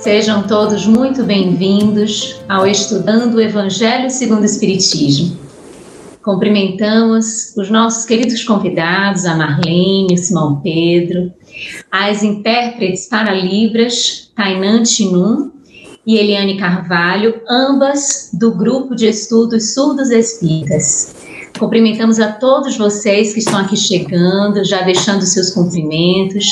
sejam todos muito bem-vindos ao Estudando o Evangelho segundo o Espiritismo. Cumprimentamos os nossos queridos convidados, a Marlene, o Simão Pedro, as intérpretes para Libras, Tainan Chinum e Eliane Carvalho, ambas do grupo de estudos surdos espíritas. Cumprimentamos a todos vocês que estão aqui chegando, já deixando seus cumprimentos.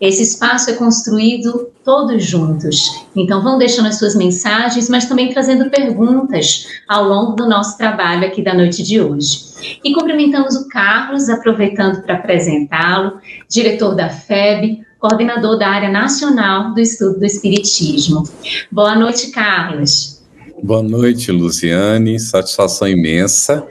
Esse espaço é construído todos juntos. Então, vão deixando as suas mensagens, mas também trazendo perguntas ao longo do nosso trabalho aqui da noite de hoje. E cumprimentamos o Carlos, aproveitando para apresentá-lo, diretor da FEB, coordenador da área nacional do estudo do Espiritismo. Boa noite, Carlos. Boa noite, Luciane. Satisfação imensa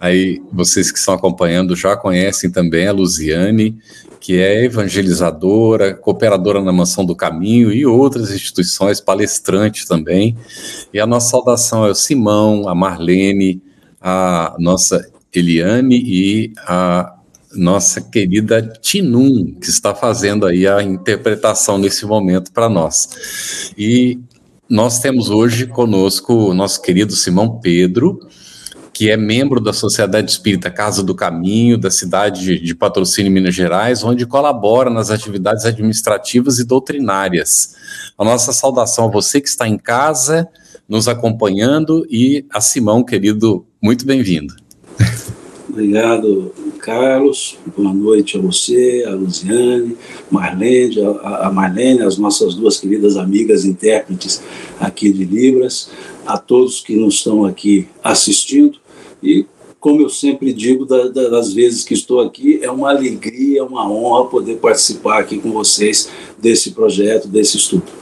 Aí vocês que estão acompanhando já conhecem também a Luziane, que é evangelizadora, cooperadora na Mansão do Caminho e outras instituições, palestrante também. E a nossa saudação é o Simão, a Marlene, a nossa Eliane e a nossa querida Tinum, que está fazendo aí a interpretação nesse momento para nós. E nós temos hoje conosco o nosso querido Simão Pedro, que é membro da Sociedade Espírita Casa do Caminho, da cidade de Patrocínio, Minas Gerais, onde colabora nas atividades administrativas e doutrinárias. A nossa saudação a você que está em casa, nos acompanhando, e a Simão, querido, muito bem-vindo. Obrigado, Carlos. Boa noite a você, a Luziane, Marlene, a Marlene, as nossas duas queridas amigas intérpretes aqui de Libras, a todos que nos estão aqui assistindo. E, como eu sempre digo, da, da, das vezes que estou aqui, é uma alegria, uma honra poder participar aqui com vocês desse projeto, desse estudo.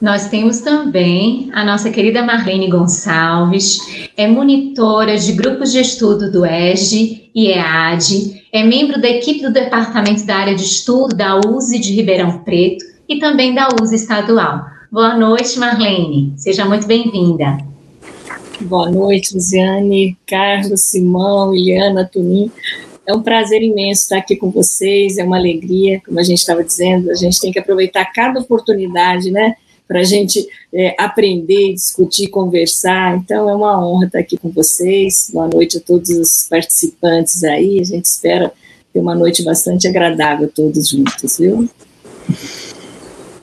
Nós temos também a nossa querida Marlene Gonçalves, é monitora de grupos de estudo do ESG e EAD, é membro da equipe do Departamento da Área de Estudo da USE de Ribeirão Preto e também da USE Estadual. Boa noite, Marlene. Seja muito bem-vinda. Boa noite, Luziane, Carlos, Simão, Iliana, Tunim. É um prazer imenso estar aqui com vocês, é uma alegria, como a gente estava dizendo, a gente tem que aproveitar cada oportunidade, né, para a gente é, aprender, discutir, conversar. Então, é uma honra estar aqui com vocês. Boa noite a todos os participantes aí, a gente espera ter uma noite bastante agradável todos juntos, viu?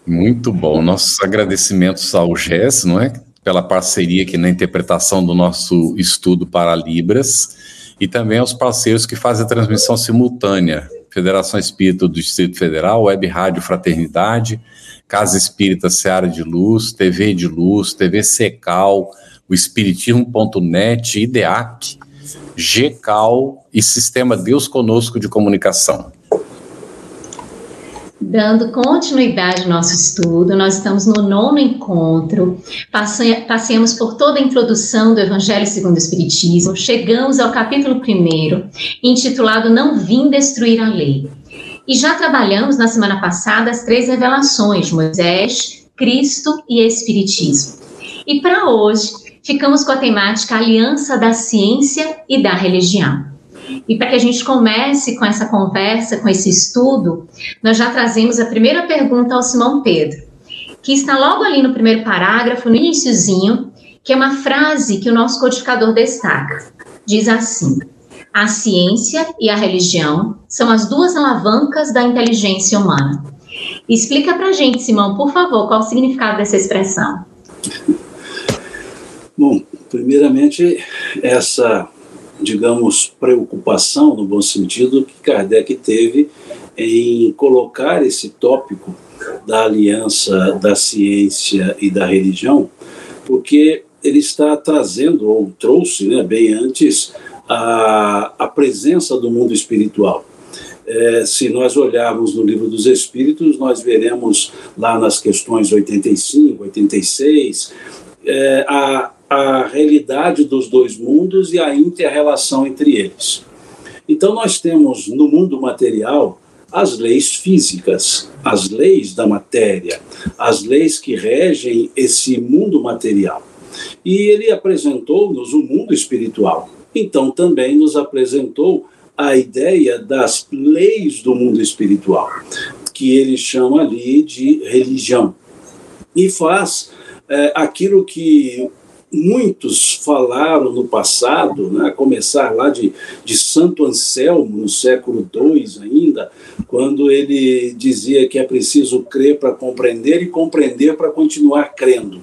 Muito bom. Nossos agradecimentos ao GES, não é? Pela parceria aqui na interpretação do nosso estudo para Libras e também aos parceiros que fazem a transmissão simultânea, Federação Espírita do Distrito Federal, Web Rádio Fraternidade, Casa Espírita Seara de Luz, TV de Luz, TV Secal, o Espiritismo.net, IDEAC, GCAL e Sistema Deus Conosco de Comunicação. Dando continuidade ao nosso estudo, nós estamos no nono encontro, passemos por toda a introdução do Evangelho segundo o Espiritismo, chegamos ao capítulo 1, intitulado Não Vim Destruir a Lei. E já trabalhamos na semana passada as três revelações: Moisés, Cristo e Espiritismo. E para hoje, ficamos com a temática Aliança da Ciência e da Religião. E para que a gente comece com essa conversa, com esse estudo, nós já trazemos a primeira pergunta ao Simão Pedro, que está logo ali no primeiro parágrafo, no iníciozinho, que é uma frase que o nosso codificador destaca. Diz assim: A ciência e a religião são as duas alavancas da inteligência humana. Explica para a gente, Simão, por favor, qual o significado dessa expressão. Bom, primeiramente, essa digamos, preocupação, no bom sentido, que Kardec teve em colocar esse tópico da aliança da ciência e da religião, porque ele está trazendo, ou trouxe, né, bem antes, a, a presença do mundo espiritual. É, se nós olharmos no livro dos Espíritos, nós veremos lá nas questões 85, 86, é, a, a realidade dos dois mundos e a inter-relação entre eles. Então, nós temos no mundo material as leis físicas, as leis da matéria, as leis que regem esse mundo material. E ele apresentou-nos o mundo espiritual. Então, também nos apresentou a ideia das leis do mundo espiritual, que ele chama ali de religião. E faz é, aquilo que muitos falaram no passado, né, a começar lá de, de Santo Anselmo, no século II ainda, quando ele dizia que é preciso crer para compreender e compreender para continuar crendo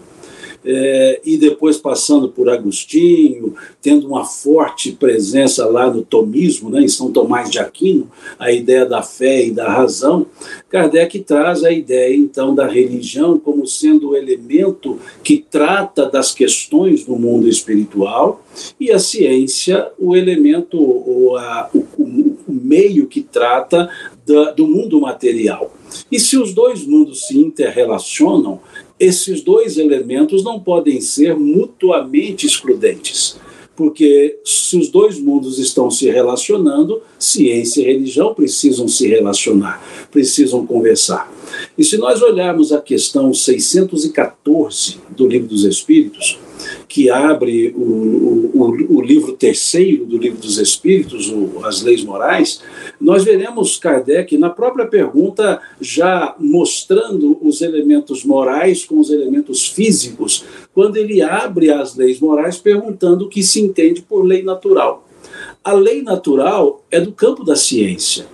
é, e depois passando por Agostinho, tendo uma forte presença lá no tomismo, né, em São Tomás de Aquino, a ideia da fé e da razão, Kardec traz a ideia, então, da religião como sendo o elemento que trata das questões do mundo espiritual e a ciência o elemento, ou a, o, o, meio que trata da, do mundo material. E se os dois mundos se interrelacionam, esses dois elementos não podem ser mutuamente excludentes, porque se os dois mundos estão se relacionando, ciência e religião precisam se relacionar, precisam conversar. E se nós olharmos a questão 614 do Livro dos Espíritos, que abre o, o, o, livro terceiro do Livro dos Espíritos, o, as Leis Morais, nós veremos Kardec, na própria pergunta, já mostrando os elementos morais com os elementos físicos, quando ele abre as leis morais perguntando o que se entende por lei natural. A lei natural é do campo da ciência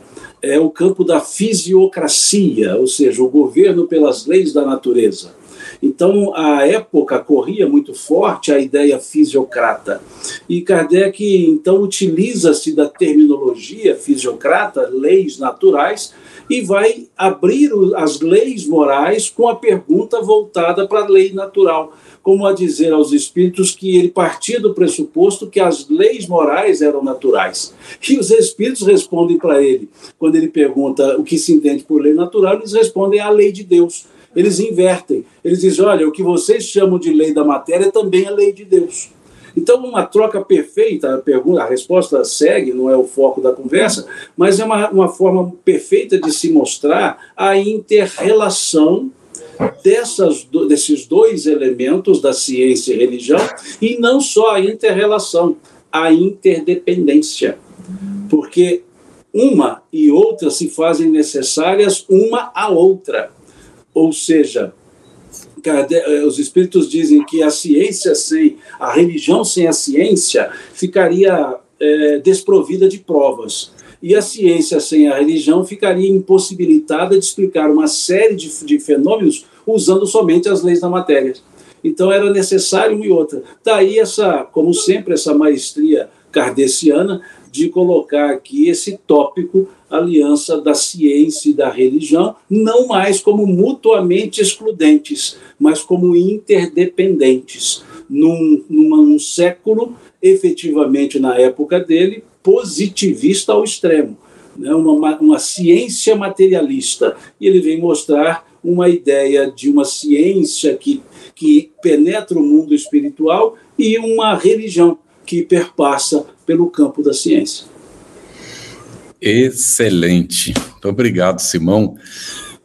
é o campo da fisiocracia, ou seja, o governo pelas leis da natureza. Então, a época corria muito forte a ideia fisiocrata. E Kardec, então, utiliza-se da terminologia fisiocrata, leis naturais, e vai abrir as leis morais com a pergunta voltada para a lei natural como a dizer aos espíritos que ele partia do pressuposto que as leis morais eram naturais. E os espíritos respondem para ele, quando ele pergunta o que se entende por lei natural, eles respondem a lei de Deus eles invertem. Eles dizem: olha, o que vocês chamam de lei da matéria também é lei de Deus. Então, uma troca perfeita, a, pergunta, a resposta segue, não é o foco da conversa, mas é uma, uma forma perfeita de se mostrar a inter-relação dessas, desses dois elementos da ciência e religião, e não só a inter-relação, a interdependência. Porque uma e outra se fazem necessárias uma à outra. Ou seja, eh, os espíritos dizem que a ciência sem, a religião sem a ciência ficaria é, desprovida de provas. E a ciência sem a religião ficaria impossibilitada de explicar uma série de, de fenômenos usando somente as leis da matéria. Então era necessário uma e outra. Daí essa, como sempre, essa maestria kardeciana de colocar aqui esse tópico aliança da ciência e da religião, não mais como mutuamente excludentes, mas como interdependentes. Num, num século, efetivamente na época dele, positivista ao extremo, né? uma, uma ciência materialista. E ele vem mostrar uma ideia de uma ciência que, que penetra o mundo espiritual e uma religião que perpassa pelo campo da ciência. Excelente. Muito obrigado, Simão.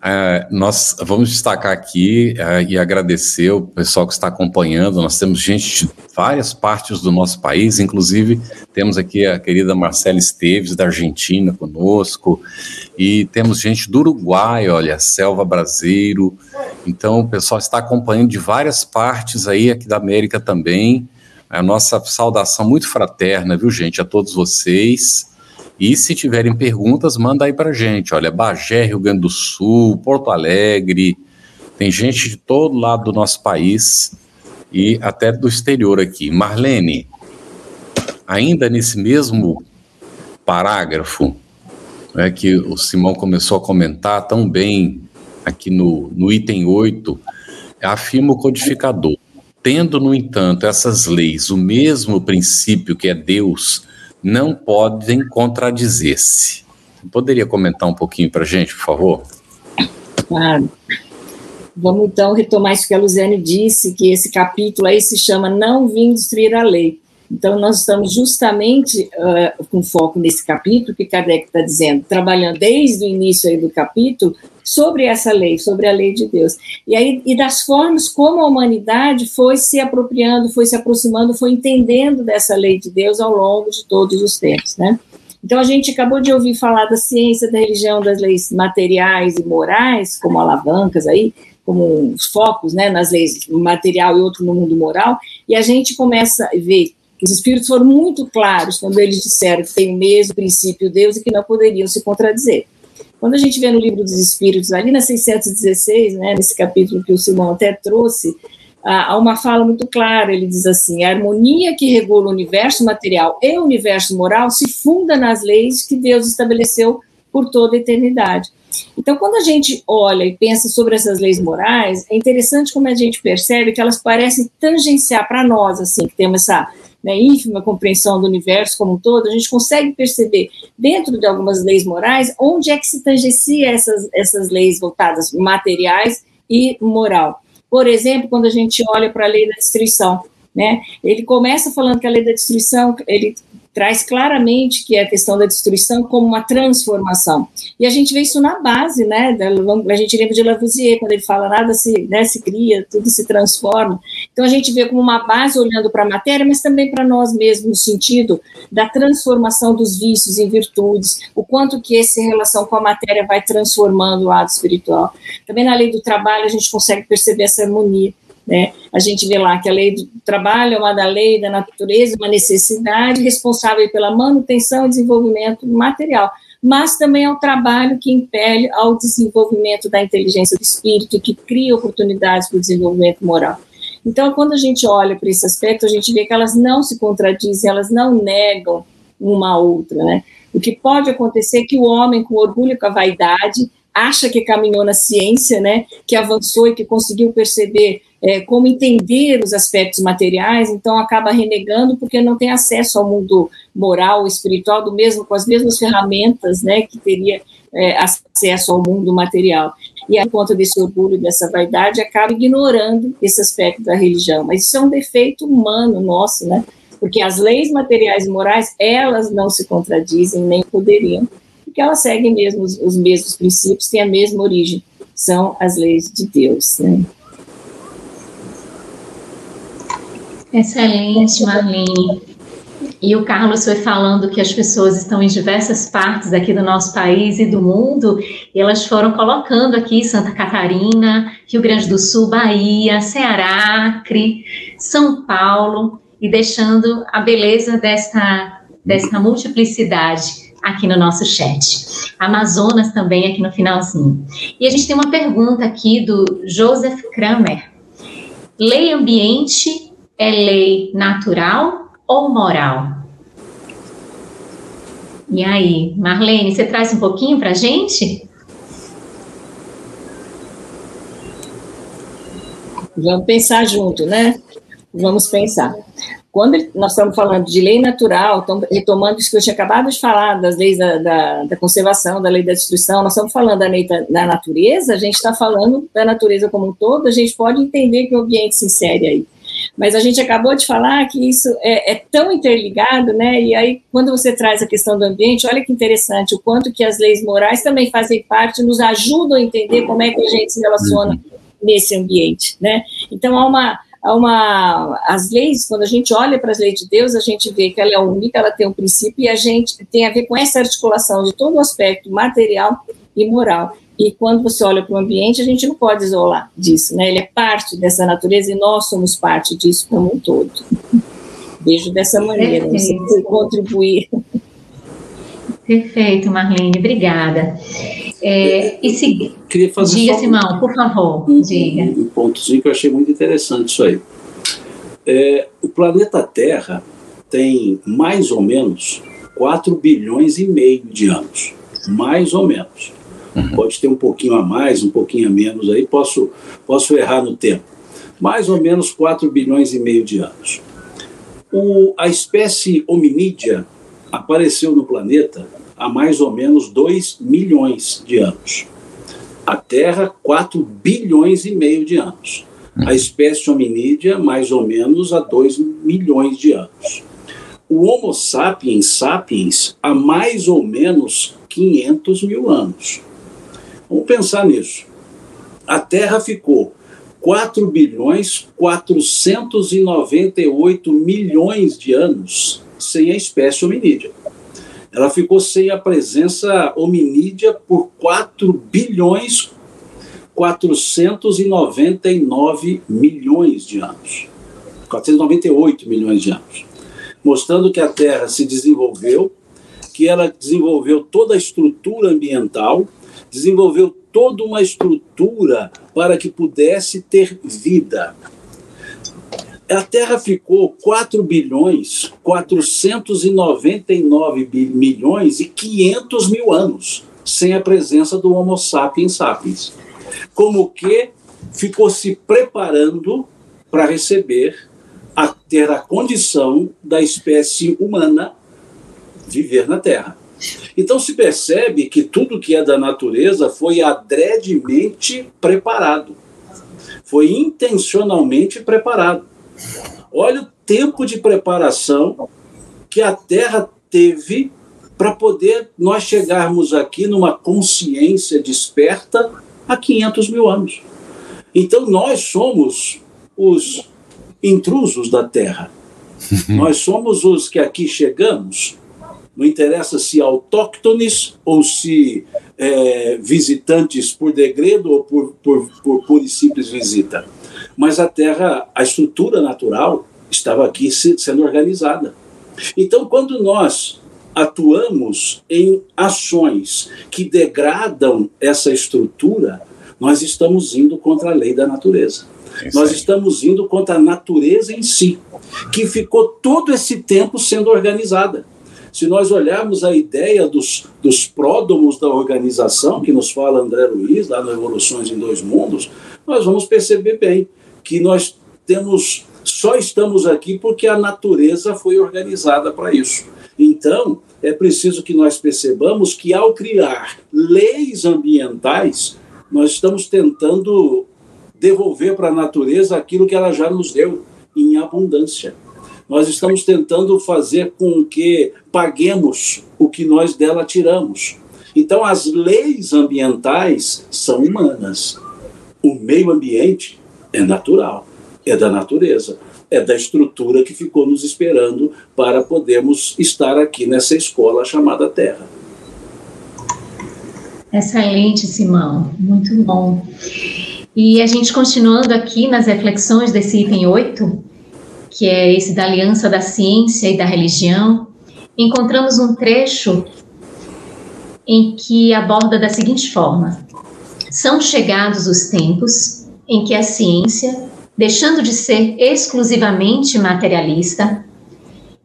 Uh, nós vamos destacar aqui uh, e agradecer o pessoal que está acompanhando. Nós temos gente de várias partes do nosso país, inclusive temos aqui a querida Marcela Esteves, da Argentina, conosco, e temos gente do Uruguai, olha, Selva Brasileiro. Então, o pessoal está acompanhando de várias partes aí, aqui da América também. A nossa saudação muito fraterna, viu, gente, a todos vocês. E se tiverem perguntas, manda aí para gente. Olha, Bagé, Rio Grande do Sul, Porto Alegre, tem gente de todo lado do nosso país e até do exterior aqui. Marlene, ainda nesse mesmo parágrafo é que o Simão começou a comentar tão bem aqui no, no item 8, afirma o codificador. Tendo, no entanto, essas leis o mesmo princípio que é Deus, não podem contradizer-se. Poderia comentar um pouquinho para a gente, por favor? Claro. Vamos então retomar isso que a Luziane disse, que esse capítulo aí se chama Não Vim Destruir a Lei. Então, nós estamos justamente uh, com foco nesse capítulo que Kardec está dizendo, trabalhando desde o início aí do capítulo sobre essa lei, sobre a lei de Deus. E aí e das formas como a humanidade foi se apropriando, foi se aproximando, foi entendendo dessa lei de Deus ao longo de todos os tempos, né? Então a gente acabou de ouvir falar da ciência, da religião, das leis materiais e morais, como alavancas aí, como os focos, né, nas leis material e outro no mundo moral, e a gente começa a ver os espíritos foram muito claros quando eles disseram que tem o mesmo princípio Deus e que não poderiam se contradizer. Quando a gente vê no livro dos Espíritos, ali na 616, né, nesse capítulo que o Simão até trouxe, há uma fala muito clara. Ele diz assim: a harmonia que regula o universo material e o universo moral se funda nas leis que Deus estabeleceu por toda a eternidade. Então, quando a gente olha e pensa sobre essas leis morais, é interessante como a gente percebe que elas parecem tangenciar para nós, assim, que temos essa né, ínfima compreensão do universo como um todo, a gente consegue perceber dentro de algumas leis morais onde é que se tangencia essas, essas leis voltadas materiais e moral. Por exemplo, quando a gente olha para a lei da destruição, né, ele começa falando que a lei da destruição, ele traz claramente que é a questão da destruição como uma transformação. E a gente vê isso na base, né? A gente lembra de Lavoisier, quando ele fala nada se, né, se cria, tudo se transforma. Então a gente vê como uma base olhando para a matéria, mas também para nós mesmos, no sentido da transformação dos vícios em virtudes, o quanto que essa relação com a matéria vai transformando o lado espiritual. Também na lei do trabalho a gente consegue perceber essa harmonia. Né? A gente vê lá que a lei do trabalho é uma da lei da natureza, uma necessidade responsável pela manutenção e desenvolvimento material, mas também é o trabalho que impele ao desenvolvimento da inteligência do espírito e que cria oportunidades para o desenvolvimento moral. Então, quando a gente olha para esse aspecto, a gente vê que elas não se contradizem, elas não negam uma a outra, né? O que pode acontecer é que o homem, com orgulho e com a vaidade, acha que caminhou na ciência, né, que avançou e que conseguiu perceber é, como entender os aspectos materiais, então acaba renegando porque não tem acesso ao mundo moral, espiritual, do mesmo com as mesmas ferramentas, né, que teria é, acesso ao mundo material. E a conta desse orgulho, dessa vaidade, acaba ignorando esse aspecto da religião. Mas isso é um defeito humano nosso, né? Porque as leis materiais e morais, elas não se contradizem, nem poderiam porque elas seguem mesmo os, os mesmos princípios, têm a mesma origem, são as leis de Deus. Né? Excelente, Marlene. E o Carlos foi falando que as pessoas estão em diversas partes aqui do nosso país e do mundo, e elas foram colocando aqui Santa Catarina, Rio Grande do Sul, Bahia, Ceará, Acre, São Paulo, e deixando a beleza desta, desta multiplicidade aqui no nosso chat. Amazonas também aqui no finalzinho. E a gente tem uma pergunta aqui do Joseph Kramer. Lei ambiente é lei natural ou moral? E aí, Marlene, você traz um pouquinho para a gente? Vamos pensar junto, né? Vamos pensar. Quando nós estamos falando de lei natural, estamos retomando isso que eu tinha acabado de falar, das leis da, da, da conservação, da lei da destruição, nós estamos falando da lei da, da natureza, a gente está falando da natureza como um todo, a gente pode entender que o ambiente se insere aí. Mas a gente acabou de falar que isso é, é, tão interligado, né? E aí, quando você traz a questão do ambiente, olha que interessante, o quanto que as leis morais também fazem parte, nos ajudam a entender como é que a gente se relaciona uhum. nesse ambiente, né? Então, há uma, uma as leis, quando a gente olha para as leis de Deus, a gente vê que ela é única, ela tem um princípio e a gente tem a ver com essa articulação de todo o aspecto material e moral. E quando você olha para o ambiente, a gente não pode isolar disso, né? Ele é parte dessa natureza e nós somos parte disso como um todo. Vejo dessa maneira, você contribuir. Perfeito, Marlene, obrigada. É, e se... Queria fazer diga, Simão, por favor, um, diga. Um pontozinho que eu achei muito interessante isso aí. É, o planeta Terra tem mais ou menos 4 bilhões e meio de anos. Mais ou menos. Uhum. Pode ter um pouquinho a mais, um pouquinho a menos aí, posso, posso errar no tempo. Mais ou menos 4 bilhões e meio de anos. O, a espécie hominídea apareceu no planeta há mais ou menos 2 milhões de anos. A Terra, 4 bilhões e meio de anos. A espécie hominídea, mais ou menos há 2 milhões de anos. O Homo sapiens sapiens há mais ou menos 500 mil anos. Vamos pensar nisso. A Terra ficou 4 bilhões 498 milhões de anos sem a espécie hominídea. Ela ficou sem a presença hominídea por 4 bilhões 499 milhões de anos. 498 milhões de anos. Mostrando que a Terra se desenvolveu, que ela desenvolveu toda a estrutura ambiental, desenvolveu toda uma estrutura para que pudesse ter vida. A Terra ficou 4 bilhões 499 milhões e 500 mil anos sem a presença do Homo sapiens sapiens como que ficou se preparando para receber, a ter a condição da espécie humana viver na Terra. Então se percebe que tudo que é da natureza foi adredemente preparado, foi intencionalmente preparado. Olha o tempo de preparação que a Terra teve para poder nós chegarmos aqui numa consciência desperta há 500 mil anos. Então nós somos os intrusos da Terra. nós somos os que aqui chegamos. Não interessa se autóctones ou se é, visitantes por degredo ou por, por, por pura e simples visita. Mas a Terra, a estrutura natural, estava aqui sendo organizada. Então, quando nós atuamos em ações que degradam essa estrutura, nós estamos indo contra a lei da natureza. nós estamos indo contra a natureza em si, que ficou todo esse tempo sendo organizada. Se nós olharmos a ideia dos, dos pródomos da organização, que nos fala André Luiz, lá no Evoluções em Dois Mundos, nós vamos perceber bem que nós temos só estamos aqui porque a natureza foi organizada para isso. Então, é preciso que nós percebamos que, ao criar leis ambientais, nós estamos tentando devolver para a natureza aquilo que ela já nos deu em abundância. Nós estamos tentando fazer com que paguemos o que nós dela tiramos. Então, as leis ambientais são humanas. O meio ambiente é natural, é da natureza é da estrutura que ficou nos esperando para podermos estar aqui nessa escola chamada Terra. Excelente, Simão, muito bom. E a gente continuando aqui nas reflexões desse item 8, que é esse da aliança da ciência e da religião, encontramos um trecho em que aborda da seguinte forma: São chegados os tempos em que a ciência deixando de ser exclusivamente materialista,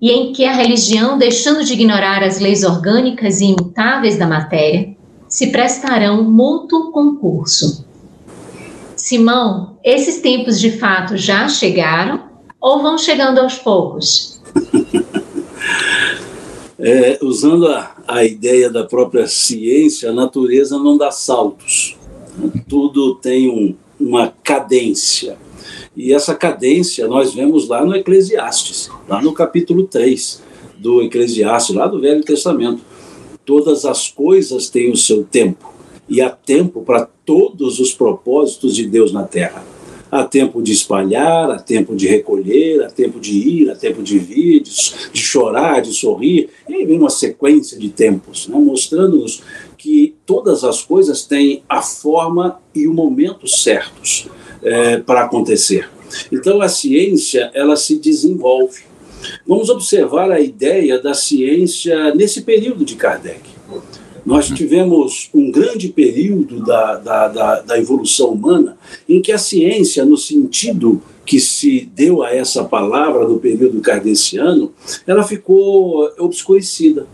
e em que a religião, deixando de ignorar as leis orgânicas e imutáveis da matéria, se prestarão mútuo concurso. Simão, esses tempos de fato já chegaram ou vão chegando aos poucos? É, usando a, a ideia da própria ciência, a natureza não dá saltos. Tudo tem um, uma cadência. E essa cadência nós vemos lá no Eclesiastes, lá no capítulo 3 do Eclesiastes, lá do Velho Testamento. Todas as coisas têm o seu tempo, e há tempo para todos os propósitos de Deus na terra. Há tempo de espalhar, há tempo de recolher, há tempo de ir, há tempo de vir, de, de chorar, de sorrir. E aí vem uma sequência de tempos, né, mostrando-nos que todas as coisas têm a forma e o momento certos é, para acontecer. Então a ciência ela se desenvolve. Vamos observar a ideia da ciência nesse período de Kardec. Nós tivemos um grande período da, da, da, da evolução humana em que a ciência, no sentido que se deu a essa palavra no período kardeciano, ela ficou obscurecida.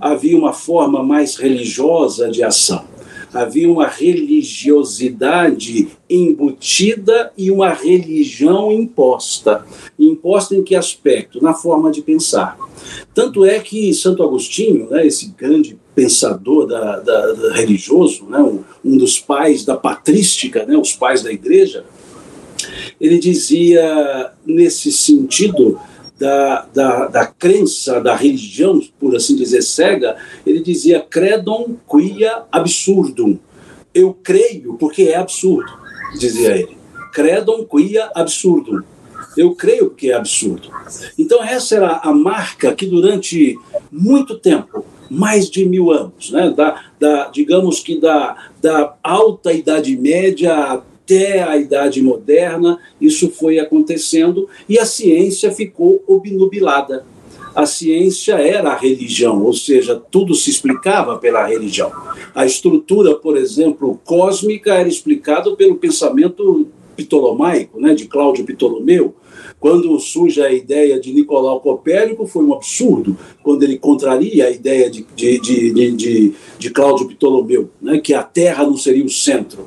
Havia uma forma mais religiosa de ação havia uma religiosidade embutida e uma religião imposta. Imposta em que aspecto? Na forma de pensar. Tanto é que Santo Agostinho, né, esse grande pensador da, da, da religioso, né, um, dos pais da patrística, né, os pais da igreja, ele dizia nesse sentido da, da, da crença, da religião, por assim dizer, cega, ele dizia credum quia absurdum. Eu creio porque é absurdo, dizia ele. Credum quia absurdum. Eu creio que é absurdo. Então, essa era a marca que durante muito tempo, mais de mil anos, né, da, da, digamos que da, da alta Idade Média até a Idade Moderna, isso foi acontecendo e a ciência ficou obnubilada. A ciência era a religião, ou seja, tudo se explicava pela religião. A estrutura, por exemplo, cósmica era explicada pelo pensamento ptolomaico, né, de Cláudio Ptolomeu, quando surge a ideia de Nicolau Copérnico, foi um absurdo, quando ele contraria a ideia de, de, de, de, de Cláudio Ptolomeu, né, que a Terra não seria o centro.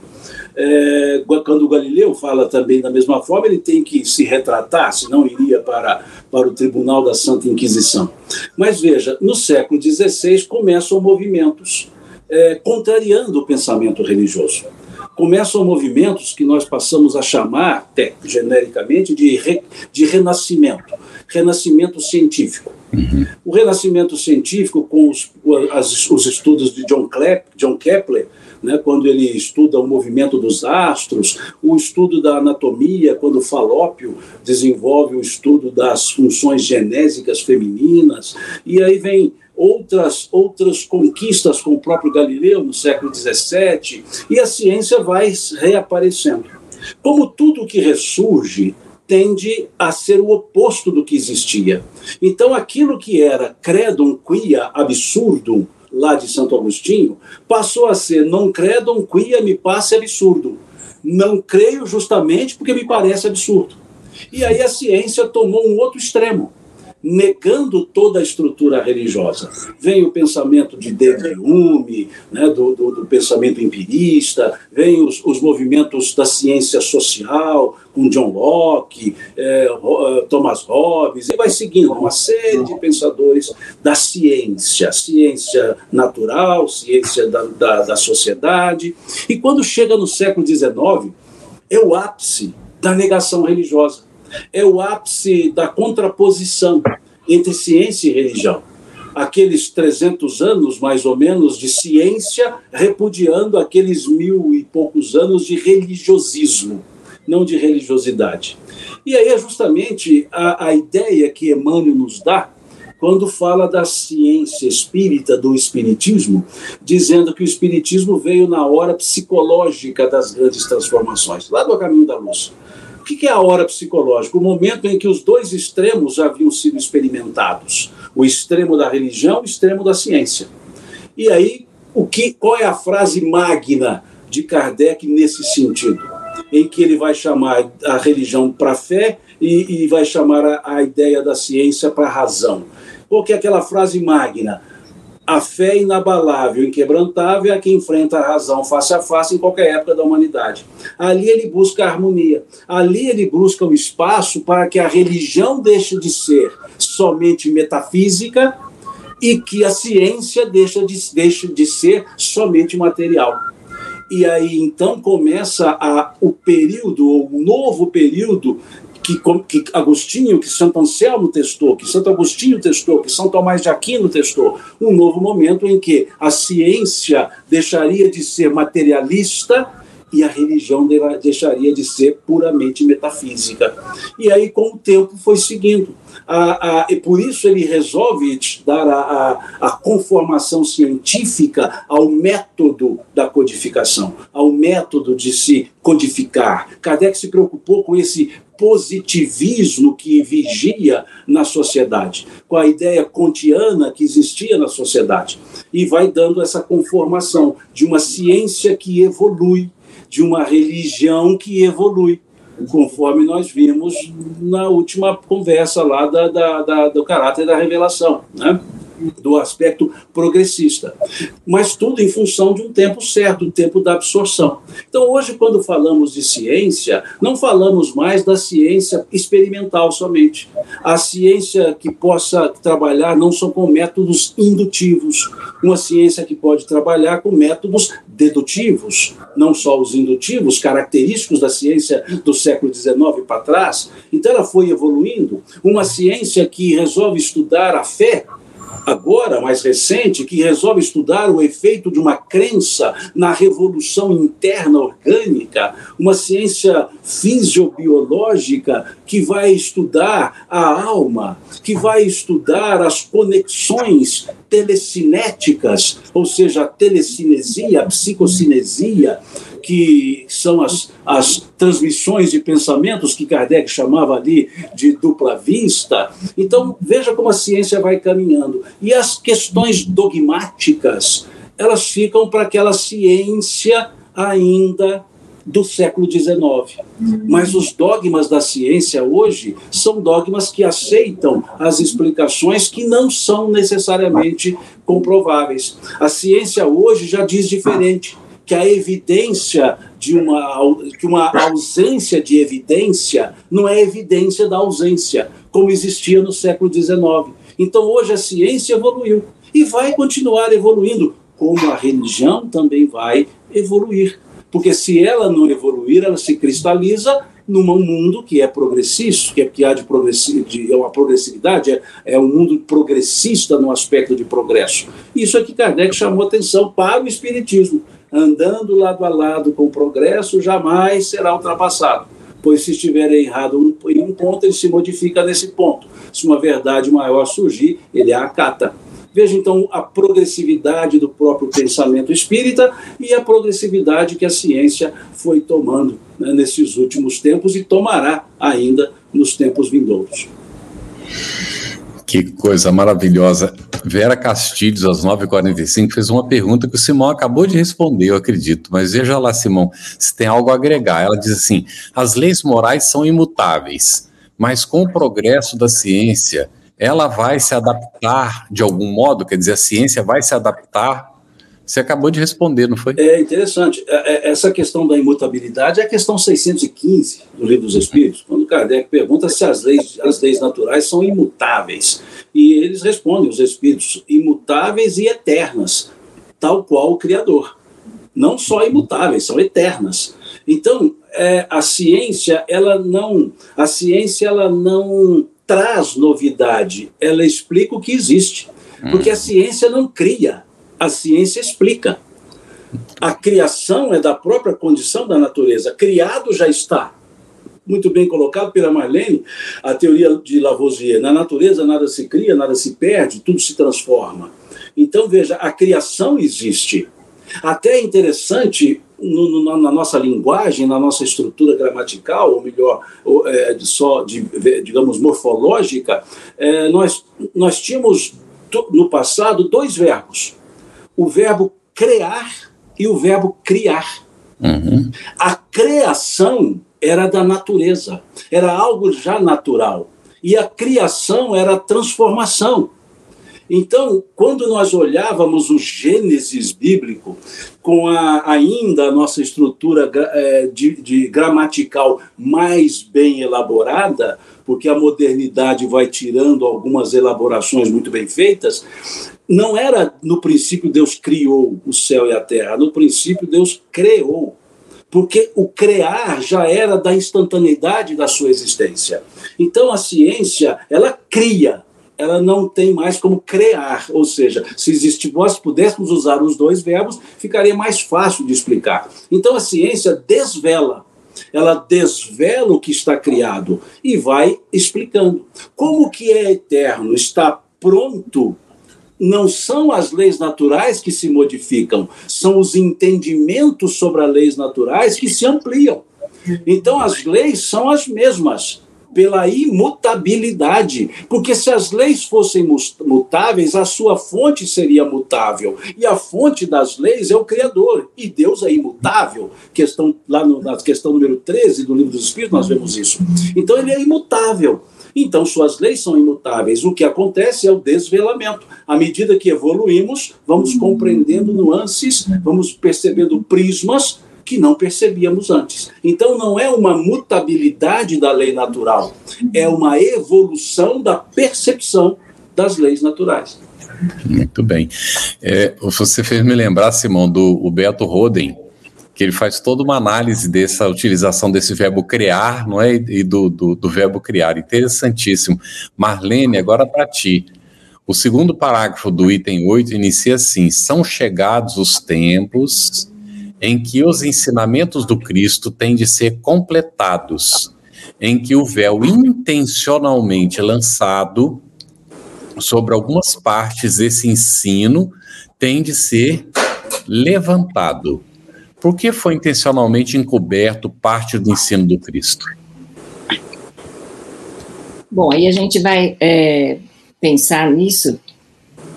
É, quando Galileu fala também da mesma forma, ele tem que se retratar, senão iria para, para o Tribunal da Santa Inquisição. Mas veja, no século XVI começam movimentos é, contrariando o pensamento religioso começam movimentos que nós passamos a chamar, até, genericamente, de, re, de renascimento, renascimento científico. Uhum. O renascimento científico, com os, as, os estudos de John, John Kepler, né, quando ele estuda o movimento dos astros, o estudo da anatomia, quando Falópio desenvolve o estudo das funções genésicas femininas, e aí vem outras, outras conquistas com o próprio Galileu no século XVII, e a ciência vai reaparecendo. Como tudo que ressurge tende a ser o oposto do que existia. Então, aquilo que era credum quia absurdum, lá de Santo Agostinho, passou a ser non credum quia me passe absurdo. Não creio justamente porque me parece absurdo. E aí a ciência tomou um outro extremo negando toda a estrutura religiosa. Vem o pensamento de David Hume, né, do, do, do, pensamento empirista, vem os, os, movimentos da ciência social, com John Locke, é, Thomas Hobbes, e vai seguindo uma série de pensadores da ciência, ciência natural, ciência da, da, da sociedade. E quando chega no século XIX, é o ápice da negação religiosa é o ápice da contraposição entre ciência e religião. Aqueles 300 anos, mais ou menos, de ciência repudiando aqueles mil e poucos anos de religiosismo, não de religiosidade. E aí é justamente a, a ideia que Emmanuel nos dá quando fala da ciência espírita, do espiritismo, dizendo que o espiritismo veio na hora psicológica das grandes transformações, lá do caminho da luz. O que é a hora psicológica? O momento em que os dois extremos haviam sido experimentados: o extremo da religião o extremo da ciência. E aí, o que, qual é a frase magna de Kardec nesse sentido? Em que ele vai chamar a religião para a fé e, e, vai chamar a, a ideia da ciência para a razão. Qual que é aquela frase magna? A fé inabalável, inquebrantável, é a que enfrenta a razão face a face em qualquer época da humanidade. Ali ele busca a harmonia. Ali ele busca o espaço para que a religião deixe de ser somente metafísica e que a ciência deixe de, deixe de ser somente material. E aí então começa a, o período, o novo período que, que Agostinho, que Santo Anselmo testou, que Santo Agostinho testou, que São Tomás de Aquino testou, um novo momento em que a ciência deixaria de ser materialista e a religião deixaria de ser puramente metafísica. E aí, com o tempo, foi seguindo. A, a, e por isso ele resolve dar a, a, conformação científica ao método da codificação, ao método de se codificar. Kardec se preocupou com esse positivismo que vigia na sociedade, com a ideia kantiana que existia na sociedade, e vai dando essa conformação de uma ciência que evolui, de uma religião que evolui, conforme nós vimos na última conversa lá da, da, da do caráter da revelação. Né? Do aspecto progressista. Mas tudo em função de um tempo certo, o tempo da absorção. Então, hoje, quando falamos de ciência, não falamos mais da ciência experimental somente. A ciência que possa trabalhar não só com métodos indutivos, uma ciência que pode trabalhar com métodos dedutivos, não só os indutivos, característicos da ciência do século XIX para trás. Então, ela foi evoluindo. Uma ciência que resolve estudar a fé agora, mais recente, que resolve estudar o efeito de uma crença na revolução interna orgânica, uma ciência fisiobiológica que vai estudar a alma, que vai estudar as conexões telecinéticas, ou seja, a telecinesia, a psicocinesia, que são as, as transmissões de pensamentos que Kardec chamava ali de dupla vista. Então, veja como a ciência vai caminhando. E as questões dogmáticas, elas ficam para aquela ciência ainda do século XIX. Mas os dogmas da ciência hoje são dogmas que aceitam as explicações que não são necessariamente comprováveis. A ciência hoje já diz diferente que a evidência de uma, que uma ausência de evidência não é evidência da ausência, como existia no século XIX. Então, hoje a ciência evoluiu e vai continuar evoluindo, como a religião também vai evoluir. Porque se ela não evoluir, ela se cristaliza num mundo que é progressista, que, é, que há de, progressi é uma progressividade, é, é um mundo progressista no aspecto de progresso. Isso é que Kardec chamou atenção para o Espiritismo andando lado a lado com o progresso, jamais será ultrapassado. Pois se estiver errado em um ponto, ele se modifica nesse ponto. Se uma verdade maior surgir, ele a acata. Veja então a progressividade do próprio pensamento espírita e a progressividade que a ciência foi tomando né, nesses últimos tempos e tomará ainda nos tempos vindouros. Que coisa maravilhosa. Vera Castilhos, às 9h45, fez uma pergunta que o Simão acabou de responder, eu acredito. Mas veja lá, Simão, se tem algo a agregar. Ela diz assim: as leis morais são imutáveis, mas com o progresso da ciência, ela vai se adaptar de algum modo? Quer dizer, a ciência vai se adaptar você acabou de responder, não foi? É interessante. É, é, essa questão da imutabilidade é a questão 615 do Livro dos Espíritos, quando Kardec pergunta se as leis, as leis naturais são imutáveis. E eles respondem, os espíritos, imutáveis e eternas, tal qual o Criador. Não só imutáveis, são eternas. Então, é, a ciência, ela não, a ciência, ela não traz novidade, ela explica o que existe. Porque a ciência não cria, a ciência explica. A criação é da própria condição da natureza. Criado já está. Muito bem colocado pela Marlene, a teoria de Lavoisier. Na natureza nada se cria, nada se perde, tudo se transforma. Então, veja, a criação existe. Até é interessante no, no, na nossa linguagem, na nossa estrutura gramatical, ou melhor, ou, é, de só, de, digamos, morfológica, é, nós, nós tínhamos no passado dois verbos o verbo criar e o verbo criar. Uhum. A criação era da natureza, era algo já natural. E a criação era a transformação. Então, quando nós olhávamos o Gênesis bíblico, com a, ainda a nossa estrutura é, de, de gramatical mais bem elaborada, porque a modernidade vai tirando algumas elaborações muito bem feitas, não era no princípio Deus criou o céu e a terra, no princípio Deus criou. Porque o criar já era da instantaneidade da sua existência. Então a ciência, ela cria, ela não tem mais como criar, ou seja, se existir, nós pudéssemos usar os dois verbos, ficaria mais fácil de explicar. Então a ciência desvela, ela desvela o que está criado e vai explicando. Como que é eterno, está pronto não são as leis naturais que se modificam, são os entendimentos sobre as leis naturais que se ampliam. Então, as leis são as mesmas, pela imutabilidade. Porque se as leis fossem mutáveis, a sua fonte seria mutável. E a fonte das leis é o Criador. E Deus é imutável. Questão, lá no, na questão número 13 do Livro dos Espíritos, nós vemos isso. Então, ele é imutável. Então, suas leis são imutáveis. O que acontece é o desvelamento. À medida que evoluímos, vamos compreendendo nuances, vamos percebendo prismas que não percebíamos antes. Então, não é uma mutabilidade da lei natural, é uma evolução da percepção das leis naturais. Muito bem. É, você fez me lembrar, Simão, do Beto Roden, que ele faz toda uma análise dessa utilização desse verbo criar, não é? E do, do, do verbo criar. Interessantíssimo. Marlene, agora para ti. O segundo parágrafo do item 8 inicia assim: são chegados os tempos em que os ensinamentos do Cristo têm de ser completados, em que o véu intencionalmente lançado sobre algumas partes desse ensino tem de ser levantado. Por que foi intencionalmente encoberto parte do ensino do Cristo? Bom, aí a gente vai é, pensar nisso,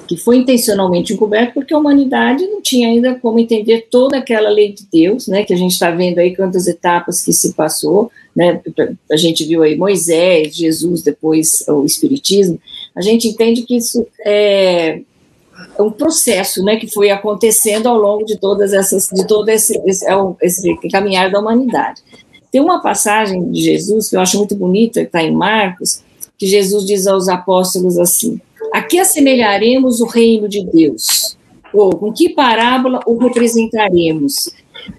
que foi intencionalmente encoberto porque a humanidade não tinha ainda como entender toda aquela lei de Deus, né, que a gente está vendo aí quantas etapas que se passou, né, a gente viu aí Moisés, Jesus, depois o Espiritismo, a gente entende que isso é, um processo, né, que foi acontecendo ao longo de todas essas, de todo esse, esse, é esse caminhar da humanidade. Tem uma passagem de Jesus que eu acho muito bonita, que está em Marcos, que Jesus diz aos apóstolos assim: Aqui assemelharemos o reino de Deus, ou com que parábola o representaremos?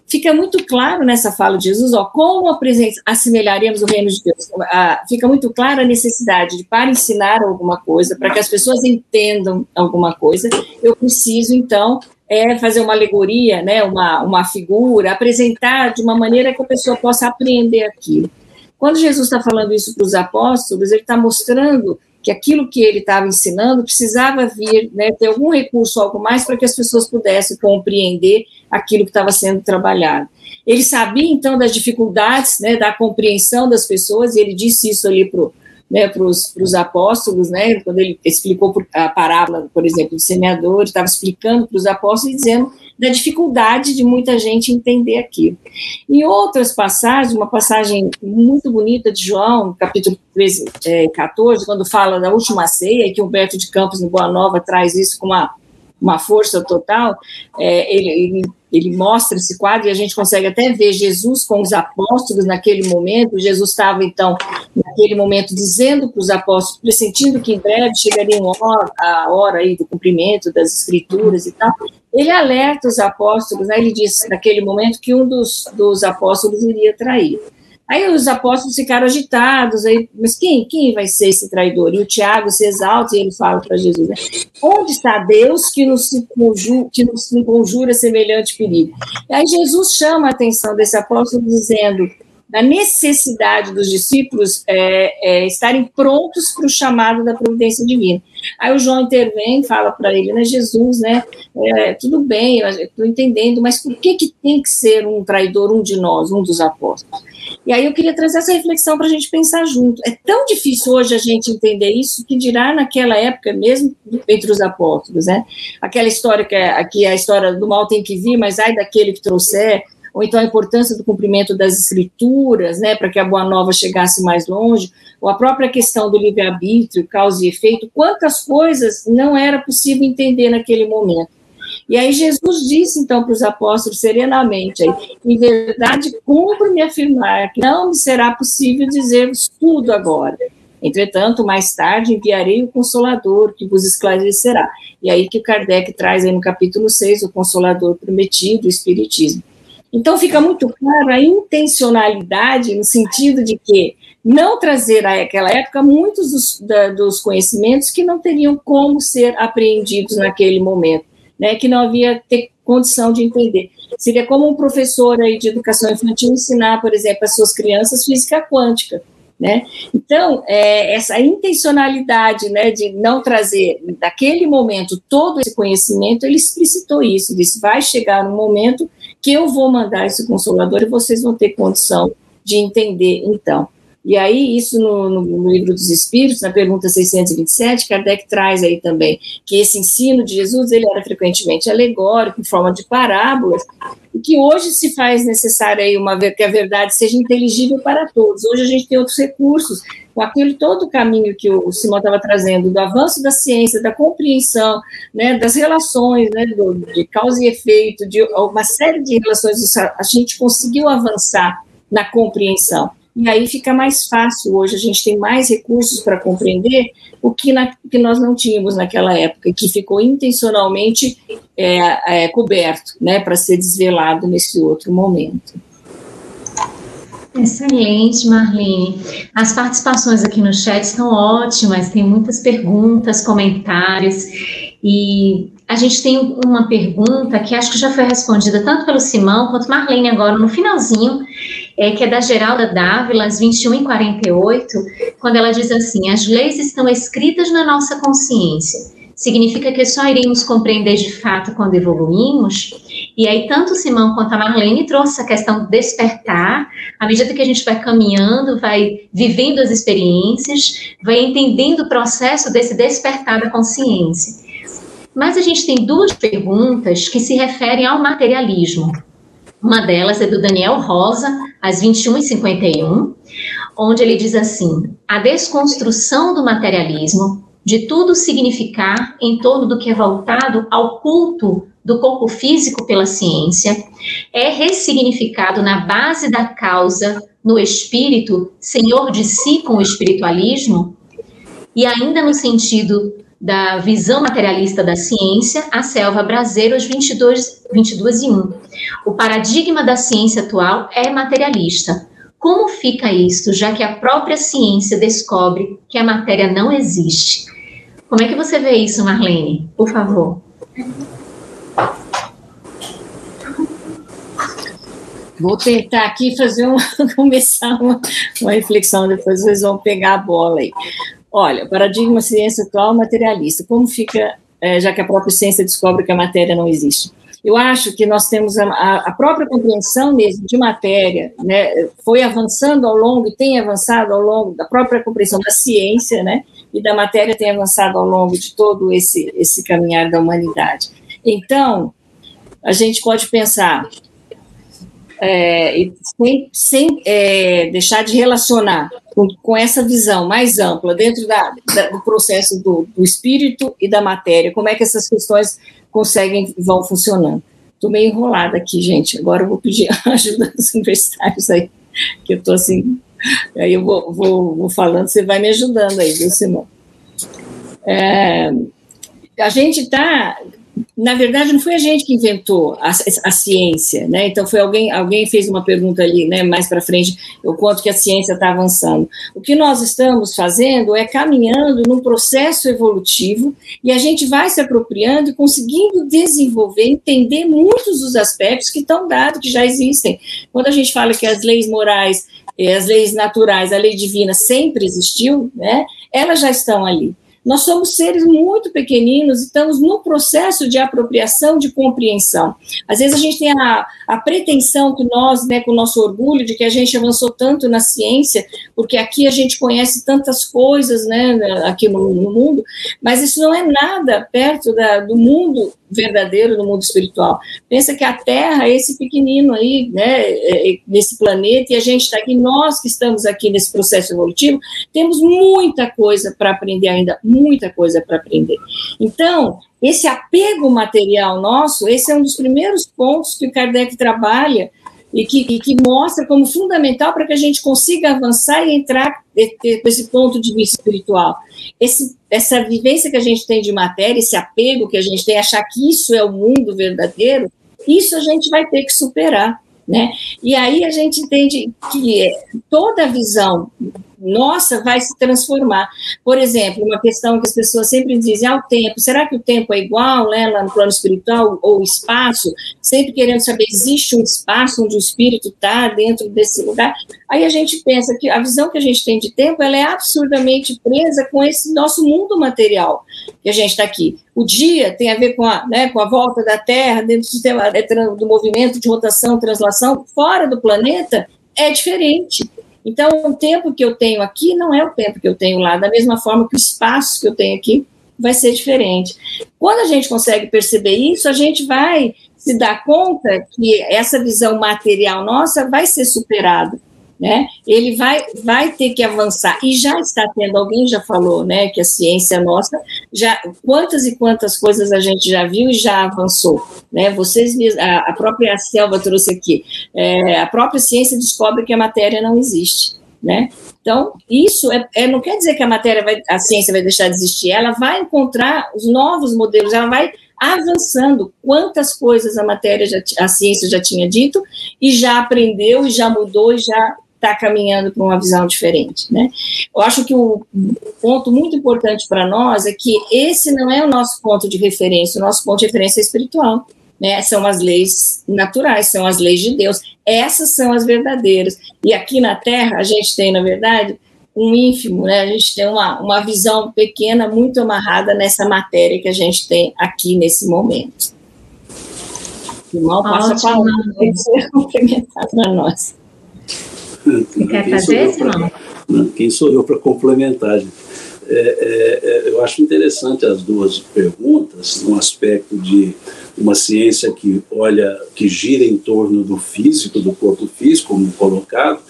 Fica muito claro nessa fala de Jesus, ó, como assemelharemos o reino de Deus. Ah, fica muito clara a necessidade de, para ensinar alguma coisa, para que as pessoas entendam alguma coisa, eu preciso, então, é fazer uma alegoria, né, uma, uma figura, apresentar de uma maneira que a pessoa possa aprender aquilo. Quando Jesus está falando isso para os apóstolos, ele está mostrando que aquilo que ele estava ensinando precisava vir, né, ter algum recurso, algo mais, para que as pessoas pudessem compreender aquilo que estava sendo trabalhado. Ele sabia, então, das dificuldades, né, da compreensão das pessoas, e ele disse isso ali para né, os apóstolos, né, quando ele explicou a parábola, por exemplo, do semeador, estava explicando para os apóstolos e dizendo da dificuldade de muita gente entender aquilo. Em outras passagens, uma passagem muito bonita de João, capítulo 13, é, 14, quando fala da última ceia, que Humberto de Campos, no Boa Nova, traz isso com uma, uma força total, é, ele, ele ele mostra esse quadro e a gente consegue até ver Jesus com os apóstolos naquele momento. Jesus estava, então, naquele momento, dizendo para os apóstolos, pressentindo que em breve chegaria a hora aí do cumprimento das escrituras e tal. Ele alerta os apóstolos, né, ele diz naquele momento que um dos, dos apóstolos iria trair. Aí os apóstolos ficaram agitados, aí, mas quem, quem vai ser esse traidor? E o Tiago se exalta e ele fala para Jesus, né? onde está Deus que nos, conjura, que nos conjura semelhante perigo? E aí Jesus chama a atenção desse apóstolo dizendo, da necessidade dos discípulos é, é, estarem prontos para o chamado da providência divina. Aí o João intervém, fala para ele, né, Jesus, né, é, tudo bem, estou entendendo, mas por que, que tem que ser um traidor, um de nós, um dos apóstolos? E aí eu queria trazer essa reflexão para a gente pensar junto. É tão difícil hoje a gente entender isso que dirá naquela época mesmo entre os apóstolos, né? Aquela história que é, aqui a história do mal tem que vir, mas ai daquele que trouxer, ou então a importância do cumprimento das escrituras, né, para que a boa nova chegasse mais longe, ou a própria questão do livre-arbítrio, causa e efeito, quantas coisas não era possível entender naquele momento. E aí Jesus disse então para os apóstolos serenamente, em verdade, cumpro-me afirmar que não me será possível dizer-vos tudo agora. Entretanto, mais tarde enviarei o Consolador, que vos esclarecerá. E aí que Kardec traz aí no capítulo 6 o Consolador prometido, o Espiritismo. Então fica muito claro a intencionalidade no sentido de que não trazer àquela época muitos dos, da, dos conhecimentos que não teriam como ser apreendidos naquele momento, né, que não havia ter condição de entender. Seria como um professor aí de educação infantil ensinar, por exemplo, as suas crianças física quântica. Né? Então, é, essa intencionalidade né, de não trazer daquele momento todo esse conhecimento, ele explicitou isso, disse, vai chegar um momento que eu vou mandar esse consolador e vocês vão ter condição de entender, então. E aí, isso no, no, livro dos Espíritos, na pergunta 627, Kardec traz aí também que esse ensino de Jesus ele era frequentemente alegórico, em forma de parábolas, e que hoje se faz necessário aí uma que a verdade seja inteligível para todos. Hoje a gente tem outros recursos, com aquele todo o caminho que o Simão estava trazendo, do avanço da ciência, da compreensão, né, das relações, né, do, de causa e efeito, de uma série de relações, a gente conseguiu avançar na compreensão. E aí fica mais fácil hoje, a gente tem mais recursos para compreender o que, na, que nós não tínhamos naquela época, que ficou intencionalmente é, é, coberto, né, para ser desvelado nesse outro momento. Excelente, Marlene. As participações aqui no chat estão ótimas, tem muitas perguntas, comentários, e a gente tem uma pergunta que acho que já foi respondida tanto pelo Simão quanto Marlene agora no finalzinho, é, que é da Geralda Dávila, às 21 e 48, quando ela diz assim: as leis estão escritas na nossa consciência. Significa que só iremos compreender de fato quando evoluímos? E aí, tanto o Simão quanto a Marlene trouxe essa questão do despertar, à medida que a gente vai caminhando, vai vivendo as experiências, vai entendendo o processo desse despertar da consciência. Mas a gente tem duas perguntas que se referem ao materialismo. Uma delas é do Daniel Rosa, às 21h51, onde ele diz assim: a desconstrução do materialismo, de tudo significar em torno do que é voltado ao culto do corpo físico pela ciência, é ressignificado na base da causa, no espírito, senhor de si com o espiritualismo, e ainda no sentido da visão materialista da ciência, a selva braseiro, às 22, 22 e 1. O paradigma da ciência atual é materialista. Como fica isso, já que a própria ciência descobre que a matéria não existe? Como é que você vê isso, Marlene? Por favor. Vou tentar aqui fazer uma, começar uma, uma reflexão, depois vocês vão pegar a bola aí. Olha, paradigma ciência atual materialista. Como fica, é, já que a própria ciência descobre que a matéria não existe? Eu acho que nós temos a, a própria compreensão mesmo de matéria, né, foi avançando ao longo e tem avançado ao longo da própria compreensão da ciência, né, e da matéria tem avançado ao longo de todo esse, esse caminhar da humanidade. Então, a gente pode pensar, é, sem, sem é, deixar de relacionar com, com, essa visão mais ampla dentro da, da, do processo do, do, espírito e da matéria, como é que essas questões conseguem, vão funcionando. Estou meio enrolada aqui, gente, agora eu vou pedir ajuda dos universitários aí, que eu estou assim, aí eu vou, vou, vou, falando, você vai me ajudando aí, viu, Simão? É, a gente está na verdade, não foi a gente que inventou a, a, ciência, né? Então foi alguém, alguém fez uma pergunta ali, né? Mais para frente, o quanto que a ciência está avançando. O que nós estamos fazendo é caminhando num processo evolutivo e a gente vai se apropriando e conseguindo desenvolver, entender muitos dos aspectos que estão dados, que já existem. Quando a gente fala que as leis morais, eh, as leis naturais, a lei divina sempre existiu, né? Elas já estão ali. Nós somos seres muito pequeninos e estamos no processo de apropriação, de compreensão. Às vezes a gente tem a, a pretensão que nós, né, com o nosso orgulho de que a gente avançou tanto na ciência, porque aqui a gente conhece tantas coisas, né, aqui no, no mundo, mas isso não é nada perto da, do mundo verdadeiro no mundo espiritual. Pensa que a Terra é esse pequenino aí, né, é, é, nesse planeta, e a gente está aqui, nós que estamos aqui nesse processo evolutivo, temos muita coisa para aprender ainda, muita coisa para aprender. Então, esse apego material nosso, esse é um dos primeiros pontos que o Kardec trabalha e que, e que mostra como fundamental para que a gente consiga avançar e entrar com esse ponto de vista espiritual. Esse, essa vivência que a gente tem de matéria, esse apego que a gente tem, achar que isso é o mundo verdadeiro, isso a gente vai ter que superar. Né? E aí a gente entende que toda a visão nossa vai se transformar. Por exemplo, uma questão que as pessoas sempre dizem, ah, o tempo, será que o tempo é igual né, lá no plano espiritual, ou espaço? Sempre querendo saber, existe um espaço onde o espírito está dentro desse lugar? Aí a gente pensa que a visão que a gente tem de tempo, ela é absurdamente presa com esse nosso mundo material que a gente está aqui. O dia tem a ver com a, né, com a volta da Terra, dentro do sistema é, do movimento de rotação, translação, fora do planeta, é diferente. Então, o tempo que eu tenho aqui não é o tempo que eu tenho lá, da mesma forma que o espaço que eu tenho aqui vai ser diferente. Quando a gente consegue perceber isso, a gente vai se dar conta que essa visão material nossa vai ser superada. Né? Ele vai, vai ter que avançar e já está tendo. Alguém já falou, né, que a ciência nossa já quantas e quantas coisas a gente já viu e já avançou, né? Vocês a, a própria Selva trouxe aqui, é, a própria ciência descobre que a matéria não existe, né? Então isso é, é, não quer dizer que a matéria vai, a ciência vai deixar de existir. Ela vai encontrar os novos modelos, ela vai avançando quantas coisas a matéria já, a ciência já tinha dito e já aprendeu e já mudou e já está caminhando para uma visão diferente, né? Eu acho que o ponto muito importante para nós é que esse não é o nosso ponto de referência, o nosso ponto de referência é espiritual, né? São as leis naturais, são as leis de Deus. Essas são as verdadeiras. E aqui na Terra a gente tem, na verdade, um ínfimo, né? A gente tem uma, uma visão pequena, muito amarrada nessa matéria que a gente tem aqui nesse momento. Irmão, passa a palavra complementar para nós. Você quer fazer, Simão? Quem sou eu para complementar? É, é, é, eu acho interessante as duas perguntas, no aspecto de uma ciência que olha, que gira em torno do físico, do corpo físico, como colocado,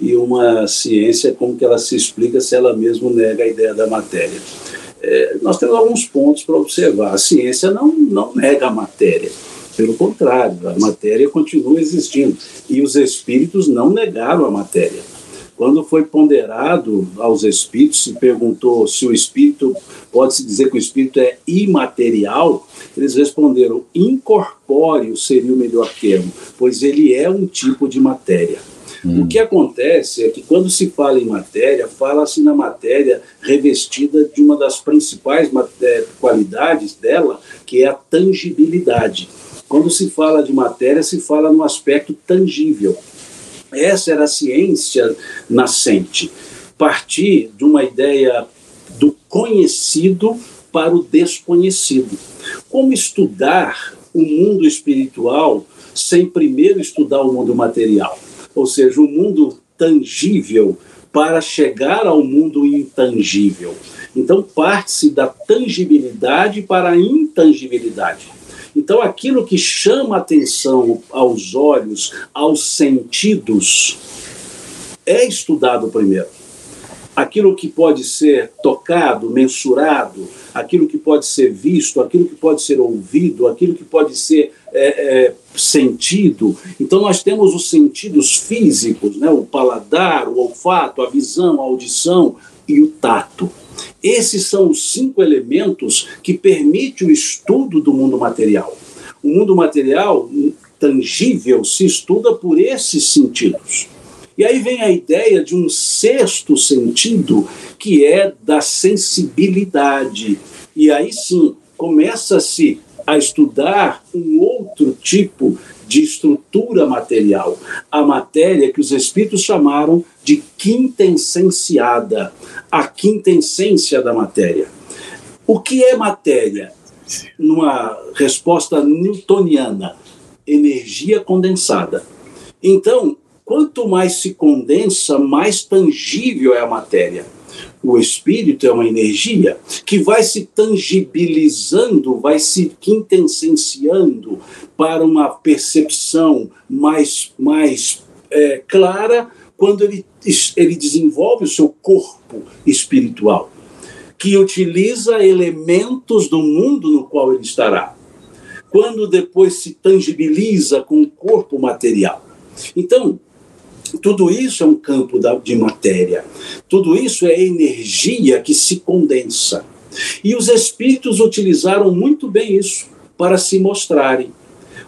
e uma ciência como que ela se explica se ela mesma nega a ideia da matéria. É, nós temos alguns pontos para observar. A ciência não, não nega a matéria pelo contrário, a matéria continua existindo. E os espíritos não negaram a matéria. Quando foi ponderado aos espíritos, se perguntou se o espírito, pode-se dizer que o espírito é imaterial, eles responderam: incorpóreo seria o melhor termo, pois ele é um tipo de matéria. Hum. O que acontece é que quando se fala em matéria, fala-se na matéria revestida de uma das principais qualidades dela, que é a tangibilidade. Quando se fala de matéria, se fala no aspecto tangível. Essa era a ciência nascente. Partir de uma ideia do conhecido para o desconhecido. Como estudar o mundo espiritual sem primeiro estudar o mundo material? Ou seja, o mundo tangível para chegar ao mundo intangível. Então, parte-se da tangibilidade para a intangibilidade. Então, aquilo que chama atenção aos olhos, aos sentidos, é estudado primeiro. Aquilo que pode ser tocado, mensurado, aquilo que pode ser visto, aquilo que pode ser ouvido, aquilo que pode ser é, é, sentido. Então, nós temos os sentidos físicos, né? o paladar, o olfato, a visão, a audição e o tato. Esses são os cinco elementos que permitem o estudo do mundo material. O mundo material tangível se estuda por esses sentidos. E aí vem a ideia de um sexto sentido, que é da sensibilidade. E aí sim, começa-se a estudar um outro tipo de estrutura material, a matéria que os espíritos chamaram de quintessenciada, a quintessência da matéria. O que é matéria? Numa resposta newtoniana, energia condensada. Então, quanto mais se condensa, mais tangível é a matéria. O espírito é uma energia que vai se tangibilizando, vai se quintessenciando para uma percepção mais, mais é, clara quando ele, ele desenvolve o seu corpo espiritual, que utiliza elementos do mundo no qual ele estará. Quando depois se tangibiliza com o corpo material. Então, tudo isso é um campo da, de matéria. Tudo isso é energia que se condensa. E os espíritos utilizaram muito bem isso para se mostrarem.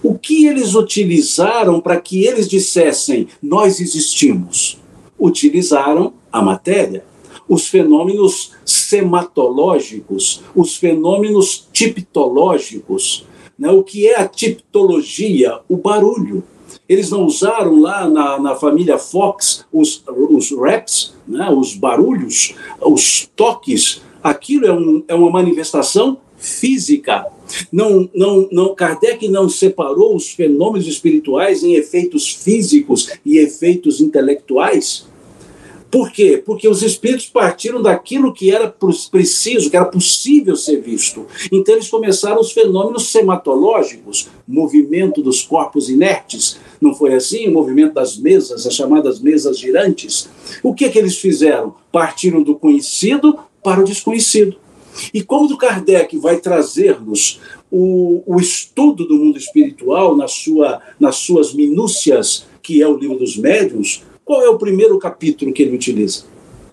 O que eles utilizaram para que eles dissessem nós existimos? Utilizaram a matéria, os fenômenos sematológicos, os fenômenos tiptológicos. Né? O que é a tiptologia? O barulho. Eles não usaram lá na, na família Fox os, os raps, né? os barulhos, os toques. Aquilo é, um, é uma manifestação física. Não, não, não, Kardec não separou os fenômenos espirituais em efeitos físicos e efeitos intelectuais. Por quê? Porque os espíritos partiram daquilo que era preciso, que era possível ser visto. Então eles começaram os fenômenos sematológicos, movimento dos corpos inertes, não foi assim? O movimento das mesas, as chamadas mesas girantes. O que, que eles fizeram? Partiram do conhecido para o desconhecido. E como o Kardec vai trazer-nos o, o, estudo do mundo espiritual na sua, nas suas minúcias, que é o livro dos médiuns, qual é o primeiro capítulo que ele utiliza?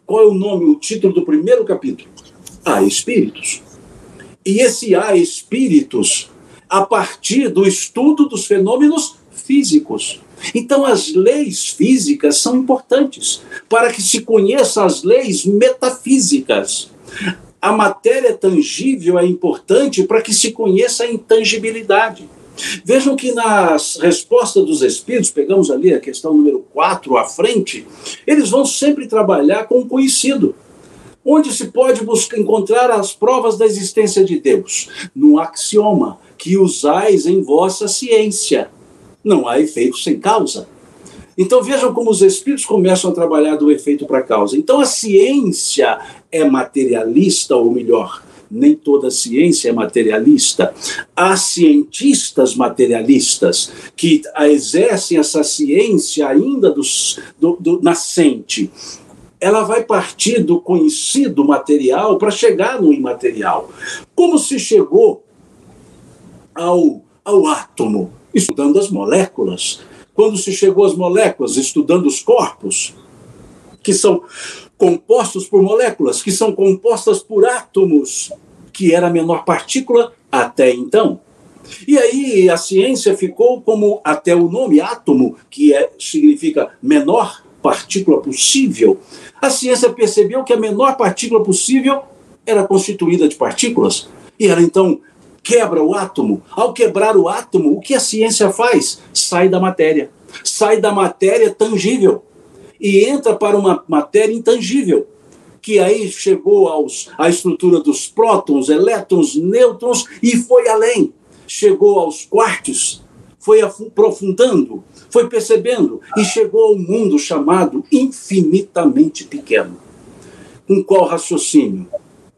Qual é o nome, o título do primeiro capítulo? Há espíritos. E esse há espíritos a partir do estudo dos fenômenos físicos. Então, as leis físicas são importantes para que se conheça as leis metafísicas. A matéria tangível é importante para que se conheça a intangibilidade. Vejam que na resposta dos espíritos, pegamos ali a questão número 4 à frente, eles vão sempre trabalhar com o conhecido. Onde se pode buscar, encontrar as provas da existência de Deus? No axioma que usais em vossa ciência. Não há efeito sem causa. Então vejam como os espíritos começam a trabalhar do efeito para a causa. Então a ciência é materialista, ou melhor, nem toda ciência é materialista. Há cientistas materialistas que exercem essa ciência ainda do, do, do nascente. Ela vai partir do conhecido material para chegar no imaterial. Como se chegou ao, ao átomo? Estudando as moléculas. Quando se chegou às moléculas, estudando os corpos, que são compostos por moléculas, que são compostas por átomos, que era a menor partícula até então. E aí a ciência ficou como até o nome átomo, que é, significa menor partícula possível. A ciência percebeu que a menor partícula possível era constituída de partículas. E ela então quebra o átomo. Ao quebrar o átomo, o que a ciência faz? Sai da matéria. Sai da matéria tangível e entra para uma matéria intangível que aí chegou aos, à estrutura dos prótons, elétrons, nêutrons e foi além. Chegou aos quartos, foi aprofundando, foi percebendo e chegou ao mundo chamado infinitamente pequeno. Com qual raciocínio?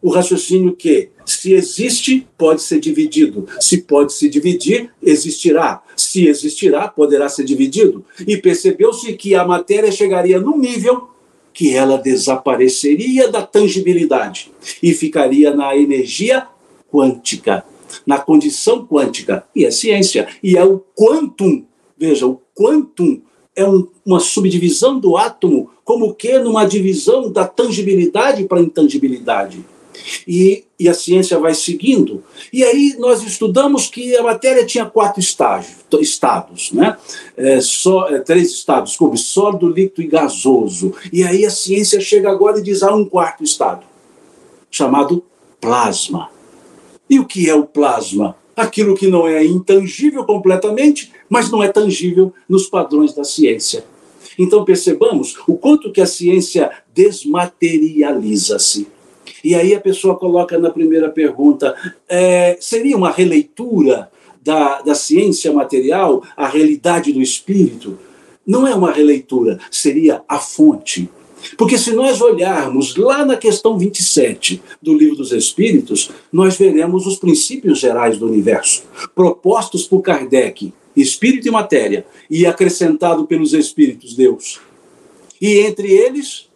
O raciocínio que, se existe, pode ser dividido. Se pode se dividir, existirá. Se existirá, poderá ser dividido. E percebeu-se que a matéria chegaria num nível que ela desapareceria da tangibilidade e ficaria na energia quântica, na condição quântica. E é ciência. E é o quantum. Veja, o quantum é um, uma subdivisão do átomo, como que numa divisão da tangibilidade para a intangibilidade. E, e, a ciência vai seguindo. E aí nós estudamos que a matéria tinha quatro estágios, estados, né? É, só, é, três estados, como sólido, líquido e gasoso. E aí a ciência chega agora e diz há um quarto estado, chamado plasma. E o que é o plasma? Aquilo que não é intangível completamente, mas não é tangível nos padrões da ciência. Então percebamos o quanto que a ciência desmaterializa-se. E aí a pessoa coloca na primeira pergunta: é, seria uma releitura da, da ciência material, a realidade do espírito? Não é uma releitura, seria a fonte. Porque se nós olharmos lá na questão 27 do Livro dos Espíritos, nós veremos os princípios gerais do universo, propostos por Kardec, espírito e matéria, e acrescentado pelos espíritos Deus. E entre eles,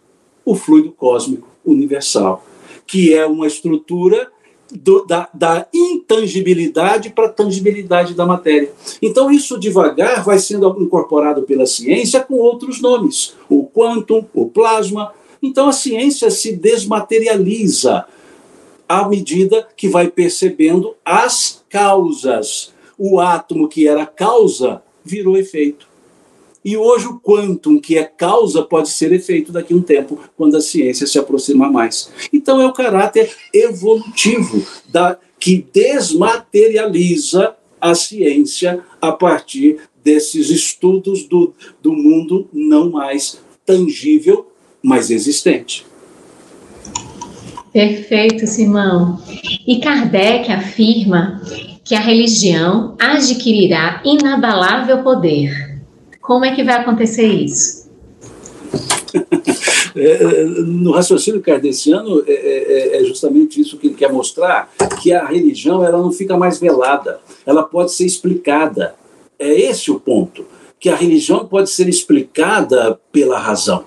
o fluido cósmico universal que é uma estrutura do, da, da, intangibilidade para a tangibilidade da matéria. Então, isso devagar vai sendo incorporado pela ciência com outros nomes: o quantum, o plasma. Então, a ciência se desmaterializa à medida que vai percebendo as causas. O átomo, que era causa, virou efeito. E hoje o quantum, que é causa, pode ser efeito daqui a um tempo, quando a ciência se aproxima mais. Então é o caráter evolutivo da, que desmaterializa a ciência a partir desses estudos do, do mundo não mais tangível, mas existente. Perfeito, Simão. E Kardec afirma que a religião adquirirá inabalável poder como é que vai acontecer isso? É, no raciocínio kardeciano, é, é, é, justamente isso que ele quer mostrar, que a religião ela não fica mais velada, ela pode ser explicada. É esse o ponto, que a religião pode ser explicada pela razão,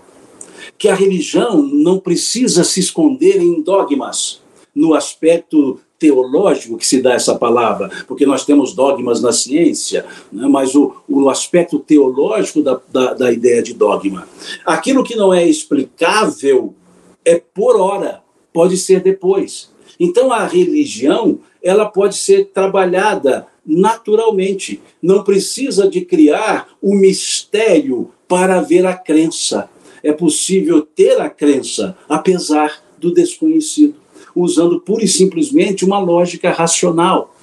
que a religião não precisa se esconder em dogmas, no aspecto teológico que se dá essa palavra, porque nós temos dogmas na ciência, né, mas o, o aspecto teológico da, da, da ideia de dogma. Aquilo que não é explicável é por hora, pode ser depois. Então a religião ela pode ser trabalhada naturalmente, não precisa de criar o mistério para ver a crença. É possível ter a crença apesar do desconhecido usando pura e simplesmente uma lógica racional.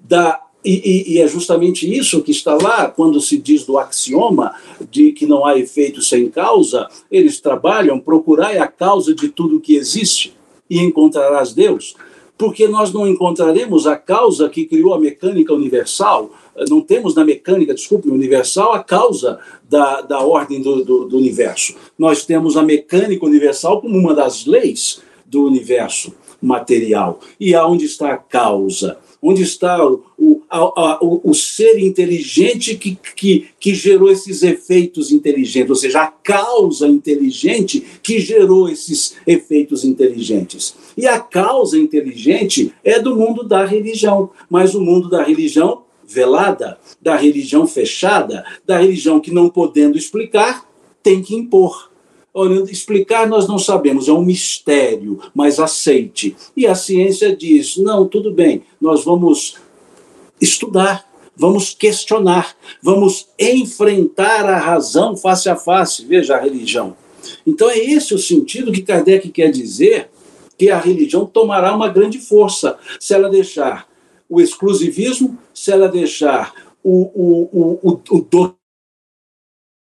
Da, e, e, e, é justamente isso que está lá, quando se diz do axioma de que não há efeito sem causa, eles trabalham, procurai a causa de tudo que existe e encontrarás Deus. Porque nós não encontraremos a causa que criou a mecânica universal, não temos na mecânica, desculpe, universal a causa da, da ordem do, do, do universo. Nós temos a mecânica universal como uma das leis do universo material. E aonde está a causa? Onde está o, o, a, o, o ser inteligente que, que, que gerou esses efeitos inteligentes? Ou seja, a causa inteligente que gerou esses efeitos inteligentes. E a causa inteligente é do mundo da religião, mas o mundo da religião velada, da religião fechada, da religião que não podendo explicar, tem que impor. Olha, explicar nós não sabemos, é um mistério, mas aceite. E a ciência diz: não, tudo bem, nós vamos estudar, vamos questionar, vamos enfrentar a razão face a face. Veja a religião. Então é esse o sentido que Kardec quer dizer que a religião tomará uma grande força se ela deixar o exclusivismo, se ela deixar o, o, o, o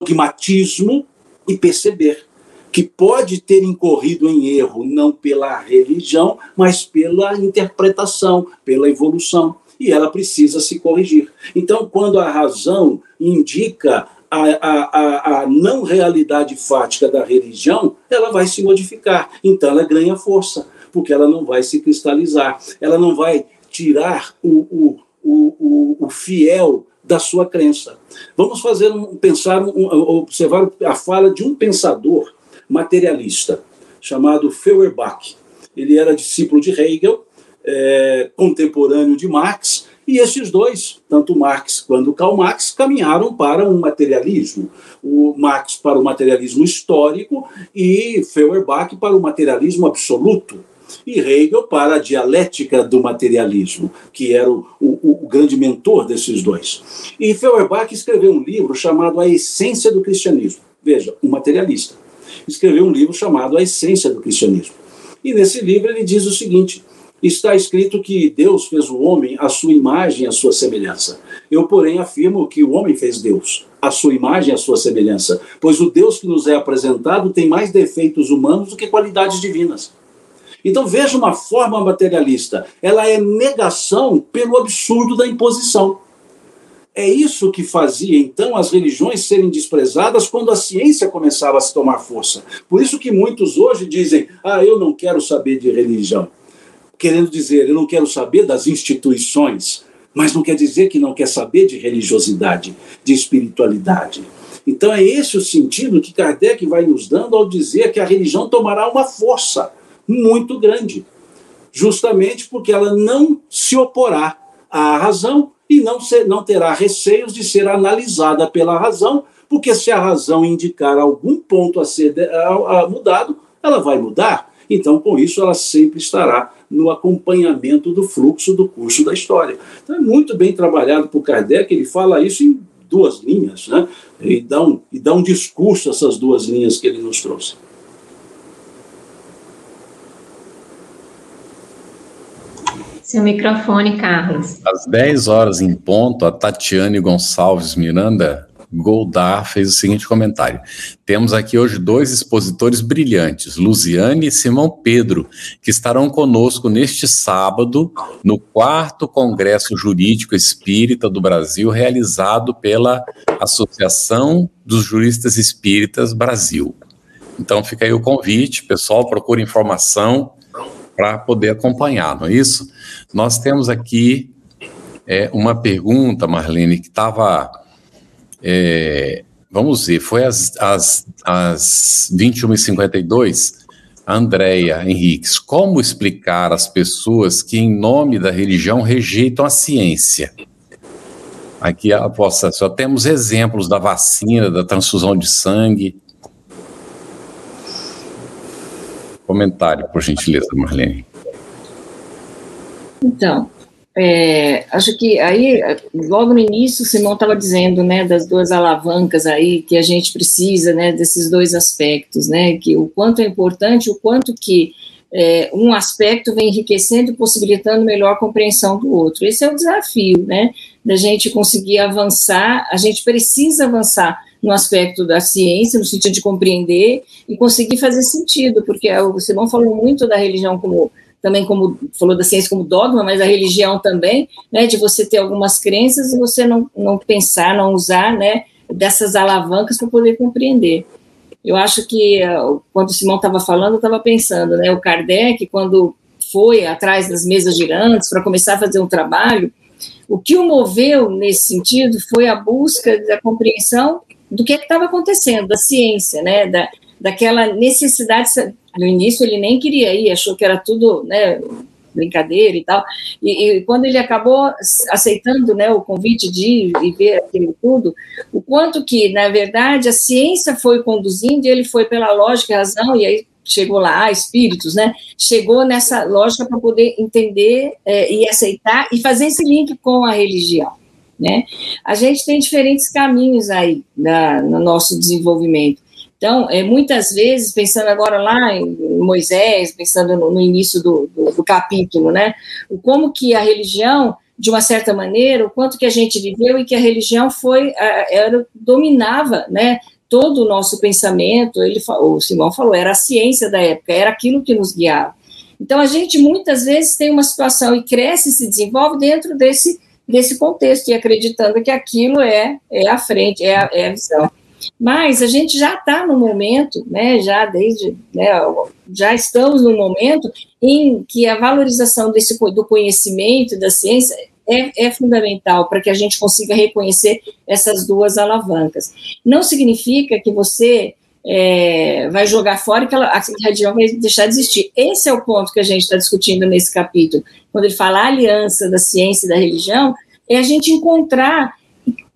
dogmatismo e perceber que pode ter incorrido em erro não pela religião, mas pela interpretação, pela evolução. E ela precisa se corrigir. Então, quando a razão indica a, a, a, a, não realidade fática da religião, ela vai se modificar. Então ela ganha força, porque ela não vai se cristalizar, ela não vai tirar o, o, o, o, fiel da sua crença. Vamos fazer um, pensar, um, observar a fala de um pensador materialista, chamado Feuerbach. Ele era discípulo de Hegel, é, contemporâneo de Marx, e esses dois, tanto Marx quanto Karl Marx, caminharam para um materialismo. O Marx para o materialismo histórico e Feuerbach para o materialismo absoluto. E Hegel para a dialética do materialismo, que era o, o, o grande mentor desses dois. E Feuerbach escreveu um livro chamado A Essência do Cristianismo. Veja, um materialista escreveu um livro chamado A Essência do Cristianismo. E nesse livro ele diz o seguinte: está escrito que Deus fez o homem à sua imagem à sua semelhança. Eu, porém, afirmo que o homem fez Deus à sua imagem à sua semelhança, pois o Deus que nos é apresentado tem mais defeitos humanos do que qualidades divinas. Então veja uma forma materialista, ela é negação pelo absurdo da imposição. É isso que fazia então as religiões serem desprezadas quando a ciência começava a se tomar força. Por isso que muitos hoje dizem: "Ah, eu não quero saber de religião". Querendo dizer, eu não quero saber das instituições, mas não quer dizer que não quer saber de religiosidade, de espiritualidade. Então é esse o sentido que Kardec vai nos dando ao dizer que a religião tomará uma força muito grande, justamente porque ela não se oporá à razão e não, ser, não terá receios de ser analisada pela razão, porque se a razão indicar algum ponto a ser a, a mudado, ela vai mudar. Então, com isso, ela sempre estará no acompanhamento do fluxo do curso da história. Então, é muito bem trabalhado por Kardec, ele fala isso em duas linhas, né? e, dá um, e dá um discurso essas duas linhas que ele nos trouxe. Seu microfone, Carlos. Às 10 horas em ponto, a Tatiane Gonçalves Miranda Goldar fez o seguinte comentário: Temos aqui hoje dois expositores brilhantes, Luziane e Simão Pedro, que estarão conosco neste sábado no quarto Congresso Jurídico Espírita do Brasil, realizado pela Associação dos Juristas Espíritas Brasil. Então fica aí o convite, pessoal, procure informação para poder acompanhar, não é isso? Nós temos aqui é, uma pergunta, Marlene, que estava. É, vamos ver, foi às, às, às 21h52. Andréia Henriques, como explicar às pessoas que, em nome da religião, rejeitam a ciência? Aqui, a vossa, só temos exemplos da vacina, da transfusão de sangue. Comentário, por gentileza, Marlene. Então, é, acho que aí, logo no início, o Simão estava dizendo, né, das duas alavancas aí, que a gente precisa, né, desses dois aspectos, né, que o quanto é importante, o quanto que é, um aspecto vem enriquecendo e possibilitando melhor compreensão do outro. Esse é o desafio, né, da gente conseguir avançar, a gente precisa avançar no aspecto da ciência, no sentido de compreender e conseguir fazer sentido, porque o Simão falou muito da religião como também como falou da ciência como dogma, mas a religião também, né, de você ter algumas crenças e você não, não pensar, não usar, né, dessas alavancas para poder compreender. Eu acho que quando o Simão estava falando, eu estava pensando, né, o Kardec, quando foi atrás das mesas girantes para começar a fazer um trabalho, o que o moveu nesse sentido foi a busca da compreensão do que estava acontecendo, da ciência, né, da, daquela necessidade no início ele nem queria ir, achou que era tudo, né, brincadeira e tal. E, e, quando ele acabou aceitando, né, o convite de ir e ver aquilo tudo, o quanto que, na verdade, a ciência foi conduzindo, ele foi pela lógica e razão, e aí chegou lá, espíritos, né? Chegou nessa lógica para poder entender é, e aceitar e fazer esse link com a religião, né? A gente tem diferentes caminhos aí na, no nosso desenvolvimento. Então, é, muitas vezes, pensando agora lá em Moisés, pensando no, no início do, do, do, capítulo, né, como que a religião, de uma certa maneira, o quanto que a gente viveu e que a religião foi, era, dominava, né, todo o nosso pensamento, ele, o Simão falou, era a ciência da época, era aquilo que nos guiava. Então, a gente muitas vezes tem uma situação e cresce e se desenvolve dentro desse, desse contexto, e acreditando que aquilo é, é a frente, é a, é a visão. Mas a gente já está no momento, né, já desde, né, já estamos no momento em que a valorização desse, do conhecimento da ciência é, é fundamental para que a gente consiga reconhecer essas duas alavancas. Não significa que você é, vai jogar fora e que ela, a religião vai deixar de existir. Esse é o ponto que a gente está discutindo nesse capítulo. Quando ele fala aliança da ciência e da religião, é a gente encontrar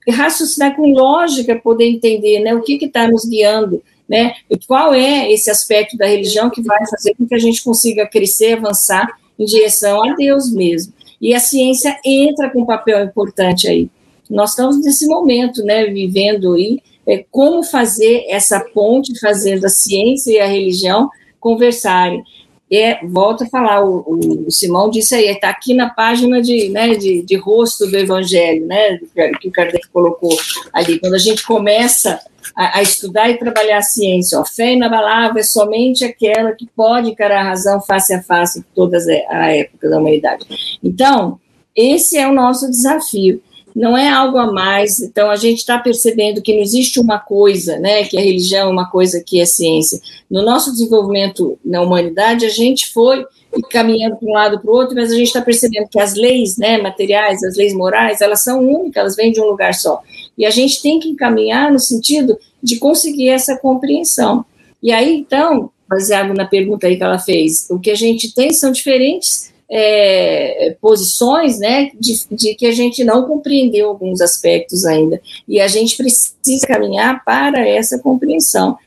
raciocinar com lógica, poder entender né, o que está nos guiando, né, e qual é esse aspecto da religião que vai fazer com que a gente consiga crescer, avançar em direção a Deus mesmo. E a ciência entra com um papel importante aí. Nós estamos nesse momento, né, vivendo aí, é, como fazer essa ponte, fazendo a ciência e a religião conversarem é, volto a falar, o, o Simão disse aí, está aqui na página de, né, de, de, rosto do Evangelho, né, que o Kardec colocou ali. Quando a gente começa a, a estudar e trabalhar a ciência, ó, fé inabalável é somente aquela que pode encarar a razão face a face de toda a época da humanidade. Então, esse é o nosso desafio não é algo a mais. Então, a gente está percebendo que não existe uma coisa, né, que a religião é uma coisa que é ciência. No nosso desenvolvimento na humanidade, a gente foi caminhando para um lado para o outro, mas a gente está percebendo que as leis né, materiais, as leis morais, elas são únicas, elas vêm de um lugar só. E a gente tem que encaminhar no sentido de conseguir essa compreensão. E aí, então, baseado na pergunta aí que ela fez, o que a gente tem são diferentes é, posições, né, de, de, que a gente não compreendeu alguns aspectos ainda, e a gente precisa caminhar para essa compreensão,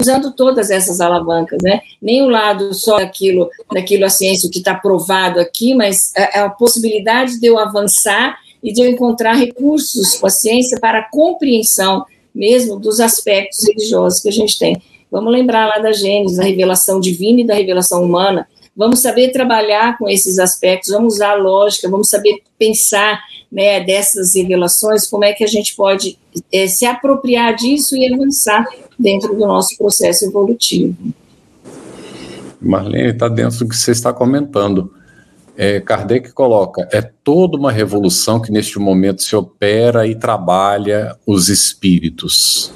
usando todas essas alavancas, né, nem o lado só daquilo, daquilo a ciência, que está provado aqui, mas a, a possibilidade de eu avançar e de eu encontrar recursos com a ciência para a compreensão mesmo dos aspectos religiosos que a gente tem. Vamos lembrar lá da Gênesis, da revelação divina e da revelação humana, Vamos saber trabalhar com esses aspectos, vamos usar lógica, vamos saber pensar né, dessas revelações, como é que a gente pode é, se apropriar disso e avançar dentro do nosso processo evolutivo. Marlene, está dentro do que você está comentando. É, Kardec coloca: é toda uma revolução que neste momento se opera e trabalha os espíritos.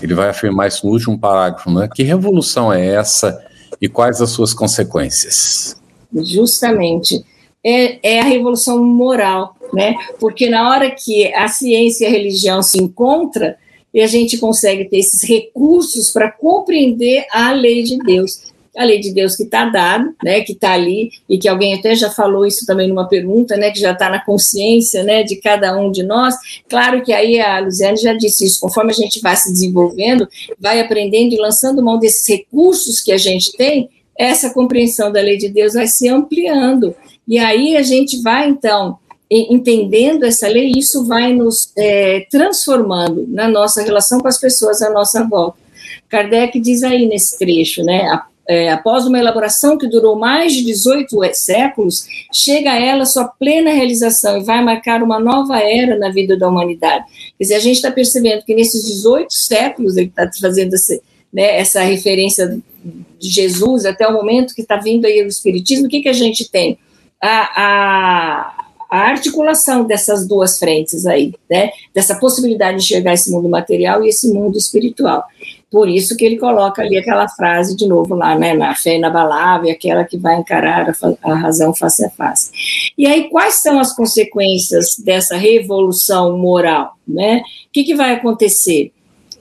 Ele vai afirmar isso no último parágrafo, né? Que revolução é essa e quais as suas consequências? Justamente. É, é a revolução moral, né? Porque na hora que a ciência e a religião se encontram, e a gente consegue ter esses recursos para compreender a lei de Deus a lei de Deus que está dada, né, que está ali, e que alguém até já falou isso também numa pergunta, né, que já está na consciência, né, de cada um de nós. Claro que aí a Luziane já disse isso, conforme a gente vai se desenvolvendo, vai aprendendo e lançando mão desses recursos que a gente tem, essa compreensão da lei de Deus vai se ampliando. E aí a gente vai, então, entendendo essa lei, isso vai nos é, transformando na nossa relação com as pessoas à nossa volta. Kardec diz aí nesse trecho, né, a é, após uma elaboração que durou mais de 18 séculos, chega a ela sua plena realização e vai marcar uma nova era na vida da humanidade. Quer dizer, a gente está percebendo que nesses 18 séculos, ele está fazendo essa, né, essa referência de Jesus até o momento que está vindo aí o Espiritismo, o que, que a gente tem? A, a, a articulação dessas duas frentes aí, né, dessa possibilidade de enxergar esse mundo material e esse mundo espiritual. Por isso que ele coloca ali aquela frase de novo lá, né, na fé inabalável, aquela que vai encarar a, a razão face a face. E aí, quais são as consequências dessa revolução moral, né? O que, que vai acontecer?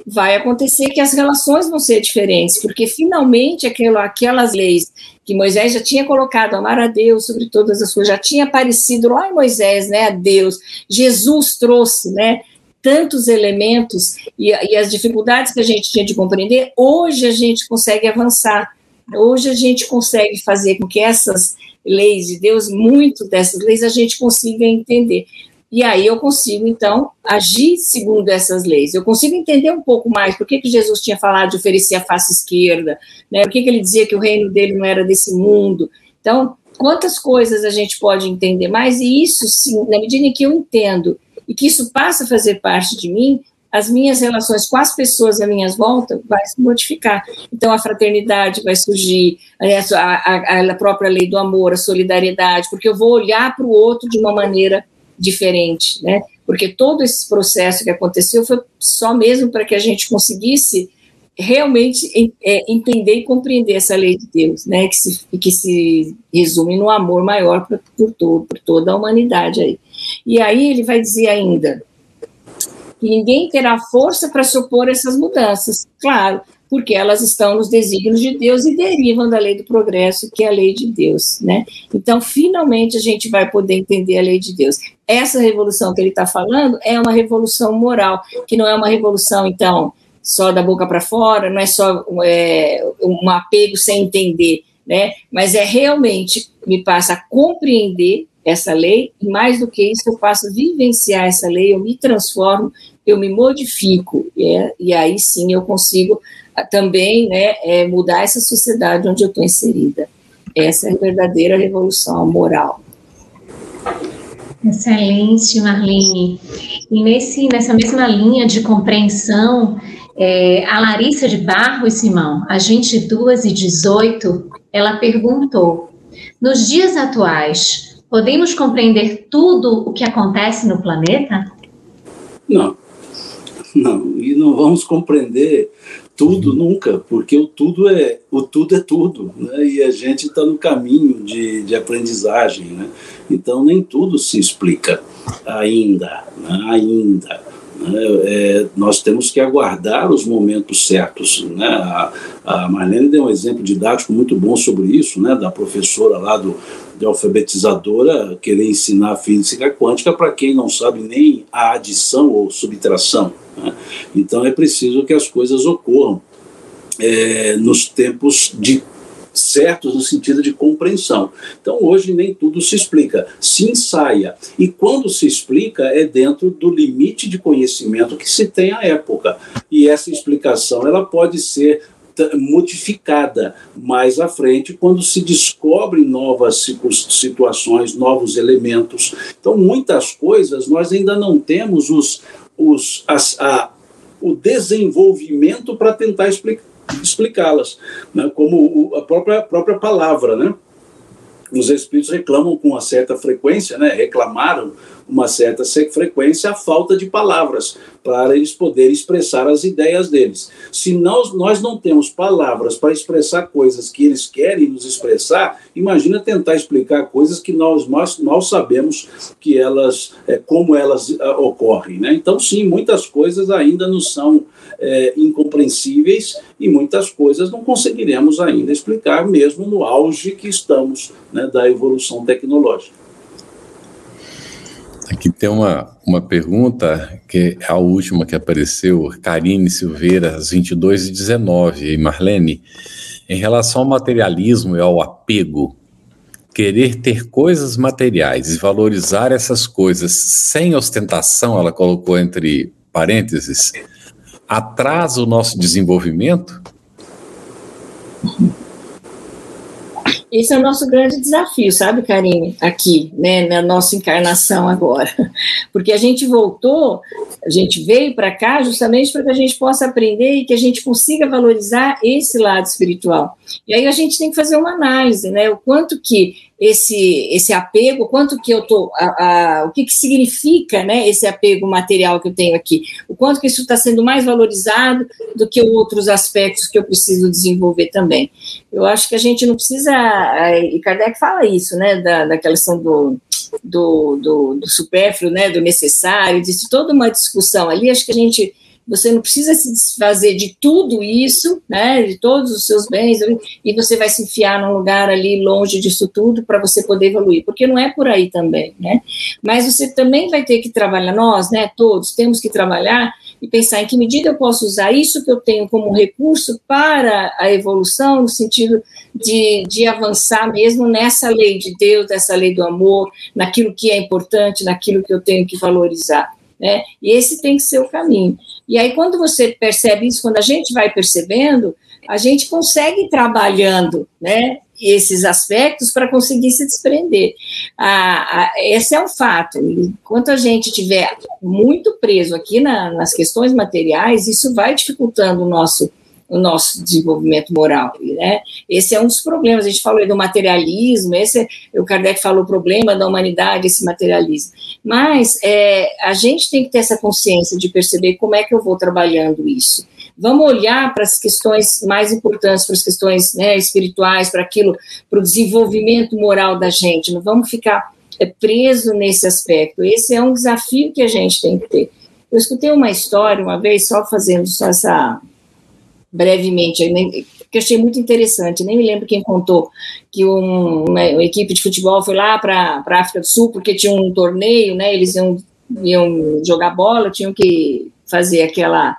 Vai acontecer que as relações vão ser diferentes, porque finalmente aquelas leis que Moisés já tinha colocado, amar a Deus sobre todas as coisas, já tinha aparecido lá em Moisés, né, a Deus. Jesus trouxe, né, tantos elementos e, e, as dificuldades que a gente tinha de compreender, hoje a gente consegue avançar. Hoje a gente consegue fazer com que essas leis de Deus, muito dessas leis, a gente consiga entender. E aí eu consigo, então, agir segundo essas leis. Eu consigo entender um pouco mais por que, que Jesus tinha falado de oferecer a face esquerda, né? por que, que ele dizia que o reino dele não era desse mundo. Então, quantas coisas a gente pode entender mais, e isso, sim, na medida em que eu entendo e que isso passa a fazer parte de mim, as minhas relações com as pessoas à minha volta vai se modificar. Então, a fraternidade vai surgir, a, a, a própria lei do amor, a solidariedade, porque eu vou olhar para o outro de uma maneira diferente, né? Porque todo esse processo que aconteceu foi só mesmo para que a gente conseguisse realmente é, entender e compreender essa lei de Deus, né, que se, que se resume no amor maior por, por, todo, por toda a humanidade aí. E aí ele vai dizer ainda que ninguém terá força para a essas mudanças, claro, porque elas estão nos desígnios de Deus e derivam da lei do progresso, que é a lei de Deus, né? Então, finalmente, a gente vai poder entender a lei de Deus. Essa revolução que ele está falando é uma revolução moral, que não é uma revolução, então, só da boca para fora, não é só é, um apego sem entender, né? Mas é realmente me passa a compreender essa lei e mais do que isso eu passo a vivenciar essa lei, eu me transformo, eu me modifico é, e aí sim eu consigo também, né, é, mudar essa sociedade onde eu estou inserida. Essa é a verdadeira revolução moral. Excelente, Marlene. E nesse, nessa mesma linha de compreensão, é, a Larissa de Barros Simão, às 22 e 18, ela perguntou: Nos dias atuais, podemos compreender tudo o que acontece no planeta? Não. Não, e não vamos compreender tudo nunca, porque o tudo é o tudo é tudo, né? E a gente está no caminho de, de aprendizagem, né? Então nem tudo se explica ainda, né? ainda. Né? É, nós temos que aguardar os momentos certos. Né? A, a Marlene deu um exemplo didático muito bom sobre isso, né? da professora lá do, de alfabetizadora querer ensinar física quântica para quem não sabe nem a adição ou subtração. Né? Então é preciso que as coisas ocorram é, nos tempos de certos no sentido de compreensão. Então, hoje nem tudo se explica, se ensaia. E quando se explica, é dentro do limite de conhecimento que se tem à época. E essa explicação ela pode ser modificada mais à frente quando se descobrem novas situações, novos elementos. Então, muitas coisas nós ainda não temos os, os, as, a, o desenvolvimento para tentar explicar explicá-las, né? como a própria, própria palavra, né? Os espíritos reclamam com uma certa frequência, né? reclamaram uma certa frequência a falta de palavras para eles poderem expressar as ideias deles. Se nós, nós não temos palavras para expressar coisas que eles querem nos expressar, imagina tentar explicar coisas que nós mal sabemos que elas, é, como elas é, ocorrem. Né? Então, sim, muitas coisas ainda nos são é, incompreensíveis e muitas coisas não conseguiremos ainda explicar, mesmo no auge que estamos né, da evolução tecnológica. Aqui tem uma, uma pergunta, que é a última que apareceu, Karine Silveira, às 22 e 19 e Marlene, em relação ao materialismo e ao apego, querer ter coisas materiais e valorizar essas coisas sem ostentação, ela colocou entre parênteses, atrasa o nosso desenvolvimento? Esse é o nosso grande desafio, sabe, Karine, aqui, né, na nossa encarnação agora. Porque a gente voltou, a gente veio para cá justamente para que a gente possa aprender e que a gente consiga valorizar esse lado espiritual. E aí a gente tem que fazer uma análise, né, o quanto que esse, esse apego, quanto que eu tô, a, o que, que significa, né, esse apego material que eu tenho aqui, o quanto que isso está sendo mais valorizado do que outros aspectos que eu preciso desenvolver também. Eu acho que a gente não precisa, e Kardec fala isso, né, da, daquela questão do, do, do, do supérfluo, né, do necessário, existe toda uma discussão ali, acho que a gente você não precisa se desfazer de tudo isso, né, de todos os seus bens, e você vai se enfiar num lugar ali longe disso tudo para você poder evoluir, porque não é por aí também, né? Mas você também vai ter que trabalhar, nós, né, todos, temos que trabalhar e pensar em que medida eu posso usar isso que eu tenho como recurso para a evolução, no sentido de, de avançar mesmo nessa lei de Deus, nessa lei do amor, naquilo que é importante, naquilo que eu tenho que valorizar. Né? E esse tem que ser o caminho. E aí, quando você percebe isso, quando a gente vai percebendo, a gente consegue ir trabalhando, né? Esses aspectos para conseguir se desprender. Ah, ah, esse é um fato. Enquanto a gente tiver muito preso aqui na, nas questões materiais, isso vai dificultando o nosso o nosso desenvolvimento moral, né? Esse é um dos problemas. A gente falou do materialismo, esse é, o Kardec falou o problema da humanidade, esse materialismo. Mas é, a gente tem que ter essa consciência de perceber como é que eu vou trabalhando isso. Vamos olhar para as questões mais importantes, para as questões né, espirituais, para aquilo, para o desenvolvimento moral da gente. Não vamos ficar é, preso nesse aspecto. Esse é um desafio que a gente tem que ter. Eu escutei uma história uma vez, só fazendo só essa brevemente, que achei muito interessante, nem me lembro quem contou, que um, uma, uma equipe de futebol foi lá para a África do Sul, porque tinha um torneio, né, eles iam, iam jogar bola, tinham que fazer aquela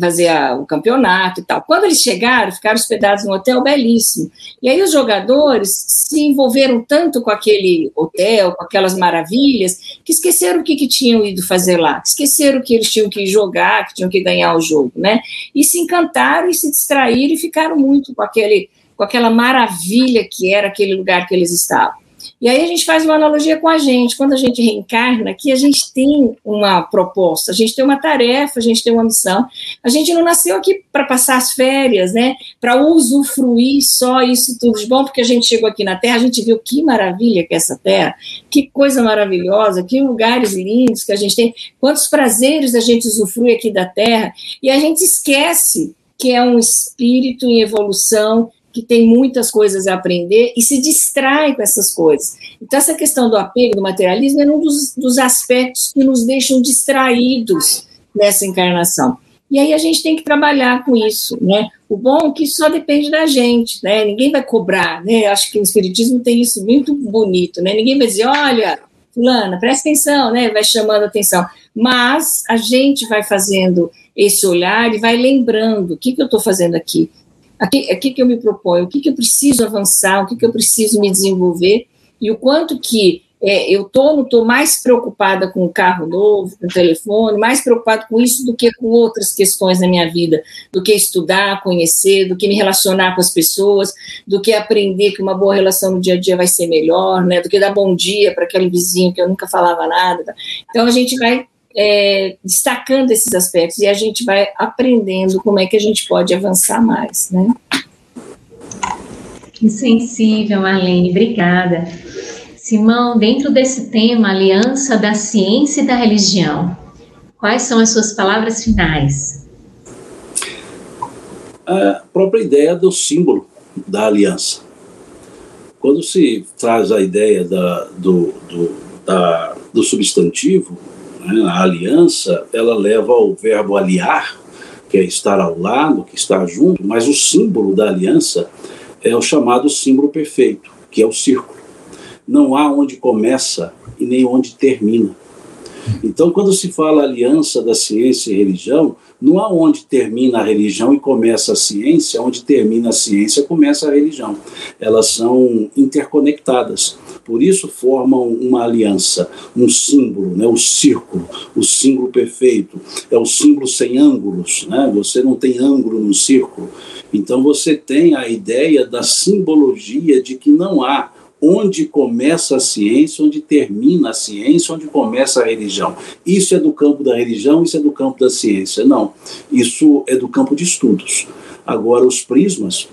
fazer o campeonato e tal. Quando eles chegaram, ficaram hospedados num hotel belíssimo. E aí os jogadores se envolveram tanto com aquele hotel, com aquelas maravilhas, que esqueceram o que, que tinham ido fazer lá. Esqueceram que eles tinham que jogar, que tinham que ganhar o jogo, né? E se encantaram e se distraíram e ficaram muito com aquele com aquela maravilha que era aquele lugar que eles estavam. E aí a gente faz uma analogia com a gente. Quando a gente reencarna aqui, a gente tem uma proposta, a gente tem uma tarefa, a gente tem uma missão. A gente não nasceu aqui para passar as férias, né? Para usufruir só isso tudo de bom, porque a gente chegou aqui na Terra, a gente viu que maravilha que é essa Terra, que coisa maravilhosa, que lugares lindos que a gente tem, quantos prazeres a gente usufrui aqui da Terra, e a gente esquece que é um espírito em evolução que tem muitas coisas a aprender e se distrai com essas coisas. Então, essa questão do apego, do materialismo, é um dos, dos aspectos que nos deixam distraídos nessa encarnação. E aí a gente tem que trabalhar com isso, né? O bom é que isso só depende da gente, né? Ninguém vai cobrar, né? Acho que o espiritismo tem isso muito bonito, né? Ninguém vai dizer, olha, fulana, presta atenção, né? Vai chamando atenção. Mas a gente vai fazendo esse olhar e vai lembrando o que, que eu estou fazendo aqui, aqui, aqui que eu me proponho, o que, que eu preciso avançar, o que, que eu preciso me desenvolver? E o quanto que é, eu tô, estou mais preocupada com o carro novo, com o telefone, mais preocupada com isso do que com outras questões na minha vida, do que estudar, conhecer, do que me relacionar com as pessoas, do que aprender que uma boa relação no dia a dia vai ser melhor, né, do que dar bom dia para aquele vizinho que eu nunca falava nada. Então a gente vai é, destacando esses aspectos e a gente vai aprendendo como é que a gente pode avançar mais, né? Que sensível, Marlene, obrigada. Simão, dentro desse tema, aliança da ciência e da religião, quais são as suas palavras finais? A própria ideia do símbolo da aliança. Quando se traz a ideia da, do, do, da, do substantivo, né, a aliança, ela leva ao verbo aliar, que é estar ao lado, que está junto, mas o símbolo da aliança é o chamado símbolo perfeito, que é o círculo. Não há onde começa e nem onde termina. Então, quando se fala aliança da ciência e religião, não há onde termina a religião e começa a ciência, onde termina a ciência começa a religião. Elas são interconectadas. Por isso formam uma aliança, um símbolo, né, o círculo, o símbolo perfeito. É o símbolo sem ângulos, né? Você não tem ângulo no círculo. Então você tem a ideia da simbologia de que não há onde começa a ciência, onde termina a ciência, onde começa a religião. Isso é do campo da religião, isso é do campo da ciência. Não, isso é do campo de estudos. Agora, os prismas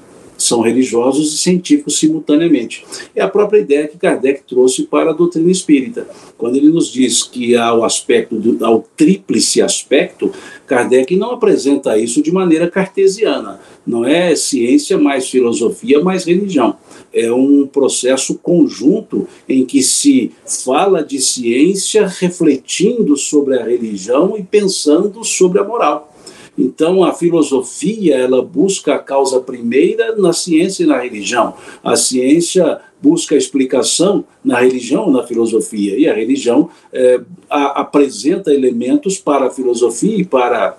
são religiosos e científicos simultaneamente. É a própria ideia que Kardec trouxe para a doutrina espírita. Quando ele nos diz que há o aspecto, do, há o tríplice aspecto, Kardec não apresenta isso de maneira cartesiana. Não é ciência mais filosofia mais religião é um processo conjunto em que se fala de ciência refletindo sobre a religião e pensando sobre a moral. Então, a filosofia ela busca a causa primeira na ciência e na religião. A ciência busca explicação na religião, na filosofia, e a religião é, a, apresenta elementos para a filosofia e para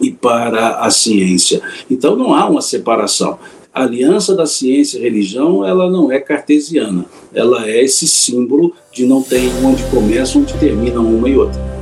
e para a ciência. Então não há uma separação. A aliança da ciência e religião, ela não é cartesiana, ela é esse símbolo de não ter onde começa, onde termina uma e outra.